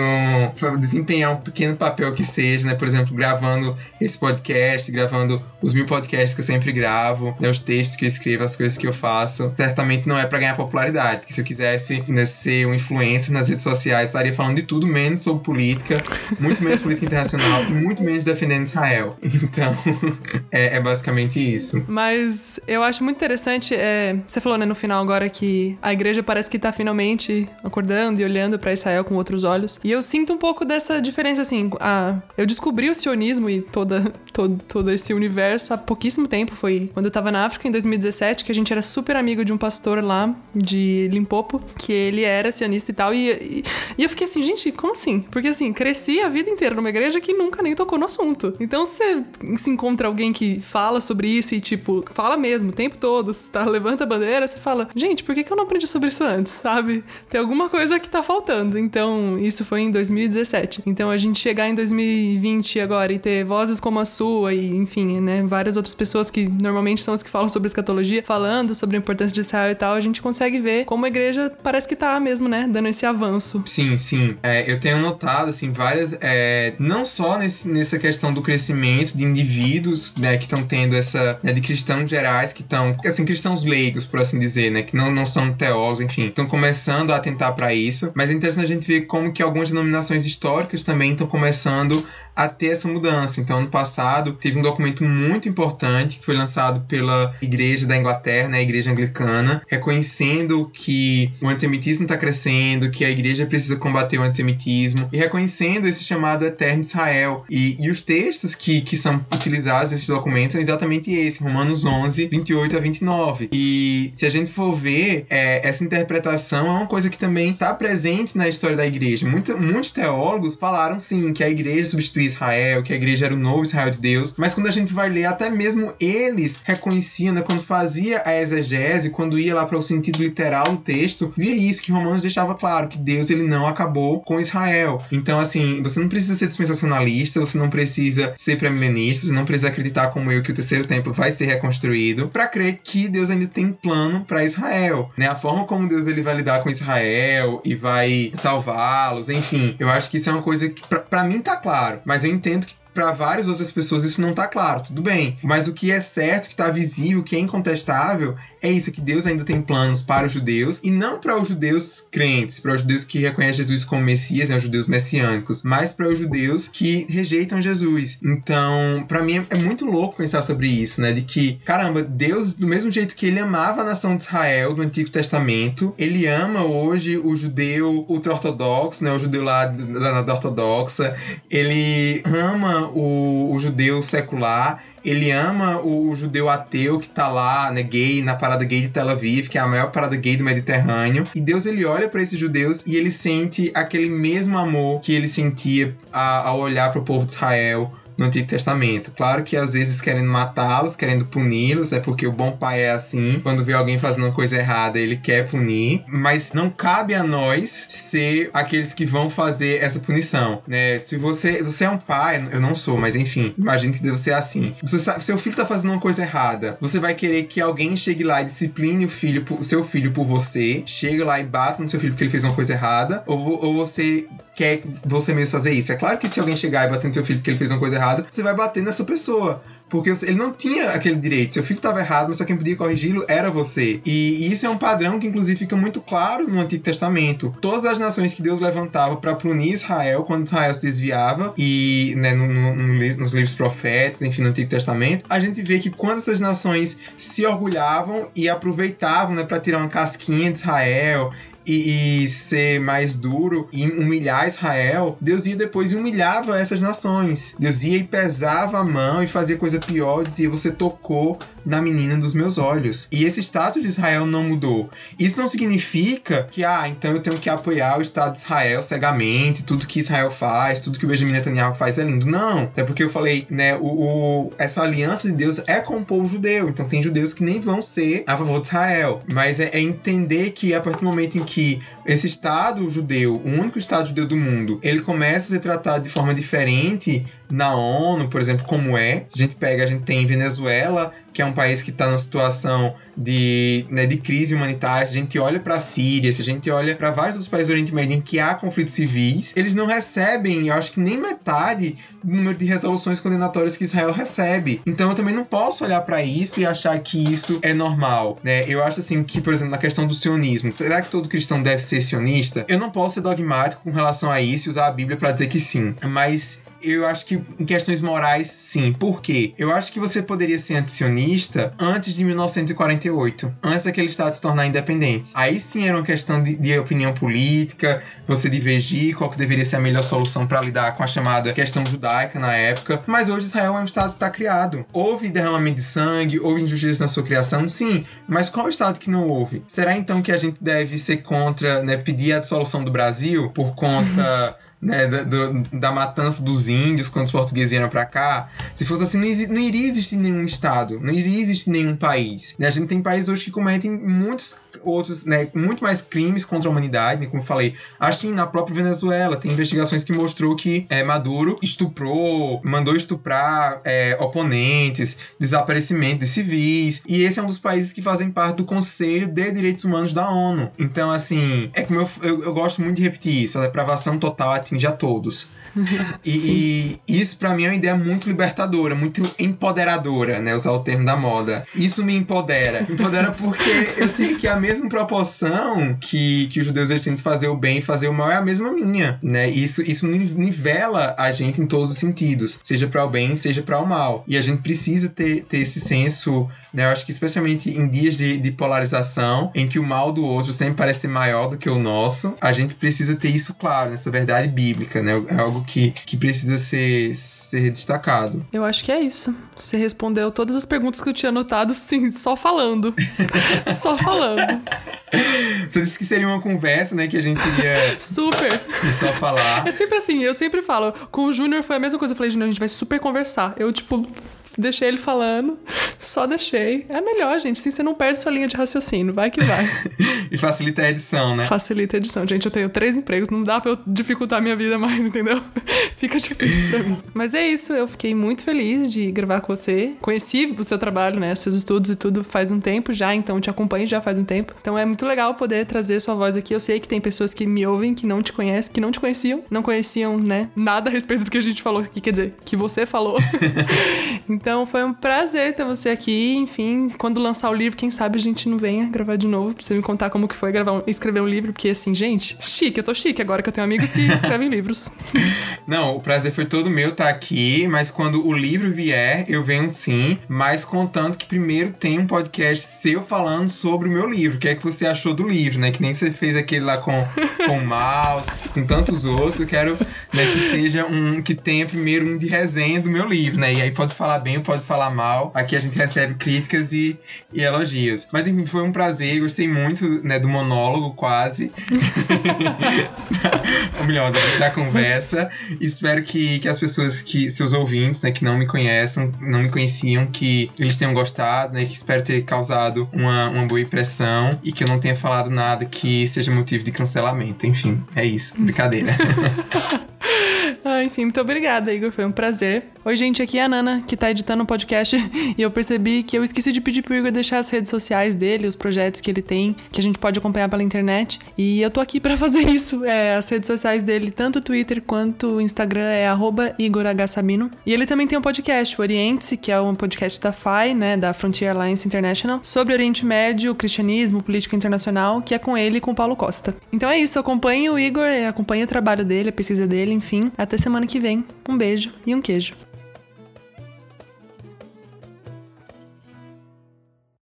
desempenhar um pequeno papel que seja, né? Por exemplo, gravando esse podcast, gravando os mil podcasts que eu sempre gravo, né? os textos que eu escrevo, as coisas que eu faço. Certamente não é para ganhar popularidade, porque se eu quisesse né, ser um influencer nas redes sociais, estaria falando de tudo menos sobre política, muito menos política internacional e muito menos defendendo Israel. Então, é, é basicamente isso. Mas eu acho muito interessante, é, você falou né, no final agora que que a igreja parece que tá finalmente acordando e olhando para Israel com outros olhos. E eu sinto um pouco dessa diferença, assim. A, eu descobri o sionismo e toda, todo, todo esse universo há pouquíssimo tempo. Foi quando eu tava na África, em 2017, que a gente era super amigo de um pastor lá de Limpopo, que ele era sionista e tal. E, e, e, eu fiquei assim, gente, como assim? Porque assim, cresci a vida inteira numa igreja que nunca nem tocou no assunto. Então você se encontra alguém que fala sobre isso e, tipo, fala mesmo o tempo todo, tá? Levanta a bandeira, você fala, gente, por que, que eu não aprendi sobre isso antes, sabe? Tem alguma coisa que tá faltando. Então, isso foi em 2017. Então, a gente chegar em 2020 agora e ter vozes como a sua e, enfim, né, várias outras pessoas que normalmente são as que falam sobre escatologia, falando sobre a importância de Israel e tal, a gente consegue ver como a igreja parece que tá mesmo, né, dando esse avanço. Sim, sim. É, eu tenho notado, assim, várias. É, não só nesse, nessa questão do crescimento de indivíduos, né, que estão tendo essa. Né, de cristãos gerais que estão. Assim, cristãos leigos, por assim dizer, né, que não, não são teólogos, enfim, estão começando a atentar para isso. Mas é interessante a gente ver como que algumas denominações históricas também estão começando a ter essa mudança. Então, ano passado, teve um documento muito importante que foi lançado pela Igreja da Inglaterra, né, a Igreja Anglicana, reconhecendo que o antissemitismo está crescendo, que a Igreja precisa combater o antissemitismo e reconhecendo esse chamado eterno Israel. E, e os textos que, que são utilizados nesses documentos são exatamente esse, Romanos 11, 28 a 29. E se a gente for ver, é, essa interpretação é uma coisa que também está presente na história da Igreja. Muitos teólogos falaram, sim, que a Igreja substitui Israel, que a igreja era o novo Israel de Deus, mas quando a gente vai ler, até mesmo eles reconheciam, né, quando fazia a exegese, quando ia lá para o sentido literal do texto, via isso que Romanos deixava claro que Deus ele não acabou com Israel. Então, assim, você não precisa ser dispensacionalista, você não precisa ser pré-milenista, você não precisa acreditar como eu que o terceiro templo vai ser reconstruído para crer que Deus ainda tem plano para Israel, né? A forma como Deus ele vai lidar com Israel e vai salvá-los, enfim, eu acho que isso é uma coisa que para mim tá claro, mas eu entendo que para várias outras pessoas isso não tá claro, tudo bem. Mas o que é certo, que tá visível, que é incontestável, é isso que Deus ainda tem planos para os judeus e não para os judeus crentes, para os judeus que reconhecem Jesus como Messias, né, os judeus messiânicos, mas para os judeus que rejeitam Jesus. Então, para mim é, muito louco pensar sobre isso, né, de que, caramba, Deus do mesmo jeito que ele amava a nação de Israel do Antigo Testamento, ele ama hoje o judeu ultra-ortodoxo, né, o judeu lá da, da ortodoxa, ele ama o, o judeu secular, ele ama o, judeu ateu que tá lá, né, gay, na parada gay de Tel Aviv, que é a maior parada gay do Mediterrâneo. E Deus ele olha para esses judeus e ele sente aquele mesmo amor que ele sentia ao olhar para o povo de Israel, no Antigo Testamento. Claro que às vezes querendo matá-los, querendo puni-los, é porque o bom pai é assim. Quando vê alguém fazendo uma coisa errada, ele quer punir. Mas não cabe a nós ser aqueles que vão fazer essa punição, né? Se você, você é um pai, eu não sou, mas enfim, imagine que você é assim. Você sabe, seu filho tá fazendo uma coisa errada, você vai querer que alguém chegue lá e discipline o filho, o seu filho por você, chegue lá e bata no seu filho porque ele fez uma coisa errada, ou, ou você quer você mesmo fazer isso. É claro que se alguém chegar e bater no seu filho porque ele fez uma coisa errada, você vai bater nessa pessoa. Porque ele não tinha aquele direito. Seu filho estava errado, mas só quem podia corrigi-lo era você. E isso é um padrão que, inclusive, fica muito claro no Antigo Testamento. Todas as nações que Deus levantava para punir Israel quando Israel se desviava, e né, no, no, nos livros proféticos, enfim, no Antigo Testamento, a gente vê que quando essas nações se orgulhavam e aproveitavam né, para tirar uma casquinha de Israel e, e, ser mais duro e humilhar Israel, Deus ia depois e humilhava essas nações. Deus ia e pesava a mão e fazia coisa pior, dizia: Você tocou na menina dos meus olhos. E esse status de Israel não mudou. Isso não significa que, ah, então eu tenho que apoiar o Estado de Israel cegamente, tudo que Israel faz, tudo que o Benjamin Netanyahu faz é lindo. Não. É porque eu falei, né, o, o, essa aliança de Deus é com o povo judeu. Então tem judeus que nem vão ser a favor de Israel. Mas é, é entender que a partir do momento em que que esse Estado judeu, o único Estado judeu do mundo, ele começa a ser tratado de forma diferente na ONU, por exemplo, como é. Se a gente pega, a gente tem Venezuela, que é um país que está numa situação de, né, de crise humanitária. Se a gente olha para a Síria, se a gente olha para vários dos países do Oriente Médio em que há conflitos civis, eles não recebem, eu acho que nem metade do número de resoluções condenatórias que Israel recebe. Então eu também não posso olhar para isso e achar que isso é normal, né? Eu acho assim que, por exemplo, na questão do sionismo, será que todo cristão deve ser sionista? Eu não posso ser dogmático com relação a isso e usar a Bíblia para dizer que sim, mas eu acho que em questões morais, sim. Por quê? Eu acho que você poderia ser antisionista antes de 1948, antes daquele Estado se tornar independente. Aí sim era uma questão de, de opinião política, você divergir qual que deveria ser a melhor solução para lidar com a chamada questão judaica na época. Mas hoje Israel é um Estado que está criado. Houve derramamento de sangue, houve injustiça na sua criação, sim. Mas qual Estado que não houve? Será então que a gente deve ser contra, né, pedir a dissolução do Brasil por conta né, da, do, da matança dos índios quando os portugueses vieram para cá. Se fosse assim, não, não, iria existir nenhum estado, não iria existir nenhum país. Né? A gente tem países hoje que cometem muitos outros, né, muito mais crimes contra a humanidade, né? como eu falei. Acho que na própria Venezuela tem investigações que mostrou que é, Maduro estuprou, mandou estuprar é, oponentes, desaparecimento de civis. E esse é um dos países que fazem parte do Conselho de Direitos Humanos da ONU. Então, assim, é como eu, eu, eu gosto muito de repetir isso, a depravação total atinge a todos. e, e, isso para mim é uma ideia muito libertadora, muito empoderadora, né? Usar o termo da moda. Isso me empodera. Me empodera porque eu sei que a mesma proporção que, que os judeus eles sentem fazer o bem e fazer o mal é a mesma minha, né? Isso, isso nivela a gente em todos os sentidos, seja para o bem, seja para o mal. E a gente precisa ter, ter esse senso né? Eu acho que especialmente em dias de, de polarização, em que o mal do outro sempre parece maior do que o nosso, a gente precisa ter isso claro, essa verdade bíblica, né? É algo que, que precisa ser, ser destacado. Eu acho que é isso. Você respondeu todas as perguntas que eu tinha anotado, sim, só falando. só falando. Você disse que seria uma conversa, né? Que a gente iria. Super! E só falar. É sempre assim, eu sempre falo. Com o Júnior foi a mesma coisa. Eu falei, Júnior, a gente vai super conversar. Eu, tipo, deixei ele falando, só deixei. É melhor, gente, assim você não perde sua linha de raciocínio, vai que vai. e facilita a edição, né? Facilita a edição. Gente, eu tenho três empregos, não dá pra eu dificultar a minha vida mais, entendeu? Fica difícil pra mim. Mas é isso, eu fiquei muito feliz de gravar com você. Conheci o seu trabalho, né, seus estudos e tudo faz um tempo já, então te acompanho já faz um tempo. Então é muito legal poder trazer sua voz aqui. Eu sei que tem pessoas que me ouvem, que não te conhecem, que não te conheciam, não conheciam, né, nada a respeito do que a gente falou aqui, quer dizer, que você falou. então foi um prazer ter você aqui. Enfim, quando lançar o livro, quem sabe a gente não venha gravar de novo pra você me contar como que foi gravar um, escrever um livro, porque assim, gente, chique, eu tô chique agora que eu tenho amigos que escrevem livros. Não, o prazer foi todo meu estar tá aqui, mas quando o livro vier, eu venho sim, mas contanto que primeiro tem um podcast seu falando sobre o meu livro. O que é que você achou do livro, né? Que nem você fez aquele lá com, com o Mouse, com tantos outros. Eu quero né, que seja um que tenha primeiro um de resenha do meu livro, né? E aí pode falar bem, pode falar mal. Aqui a gente recebe críticas e, e elogios. Mas enfim, foi um prazer, gostei muito né, do monólogo, quase. Ou melhor, da, da, conversa. Espero que, que as pessoas, que seus ouvintes, né, que não me conhecem, não me conheciam, que eles tenham gostado, né? Que espero ter causado uma, uma boa impressão e que eu não tenha falado nada que seja motivo de cancelamento. Enfim, é isso. Brincadeira. enfim, muito obrigada, Igor. Foi um prazer. Oi, gente, aqui é a Nana, que tá editando o podcast, e eu percebi que eu esqueci de pedir pro Igor deixar as redes sociais dele, os projetos que ele tem, que a gente pode acompanhar pela internet. E eu tô aqui para fazer isso. É, as redes sociais dele, tanto o Twitter quanto o Instagram, é @igorhsabino. E ele também tem um podcast, o Oriente-se, que é um podcast da FAI, né, da Frontier Alliance International, sobre Oriente Médio, cristianismo, política internacional, que é com ele e com o Paulo Costa. Então é isso, acompanhe o Igor, acompanhe o trabalho dele, a pesquisa dele, enfim. Até semana que vem. Um beijo e um queijo.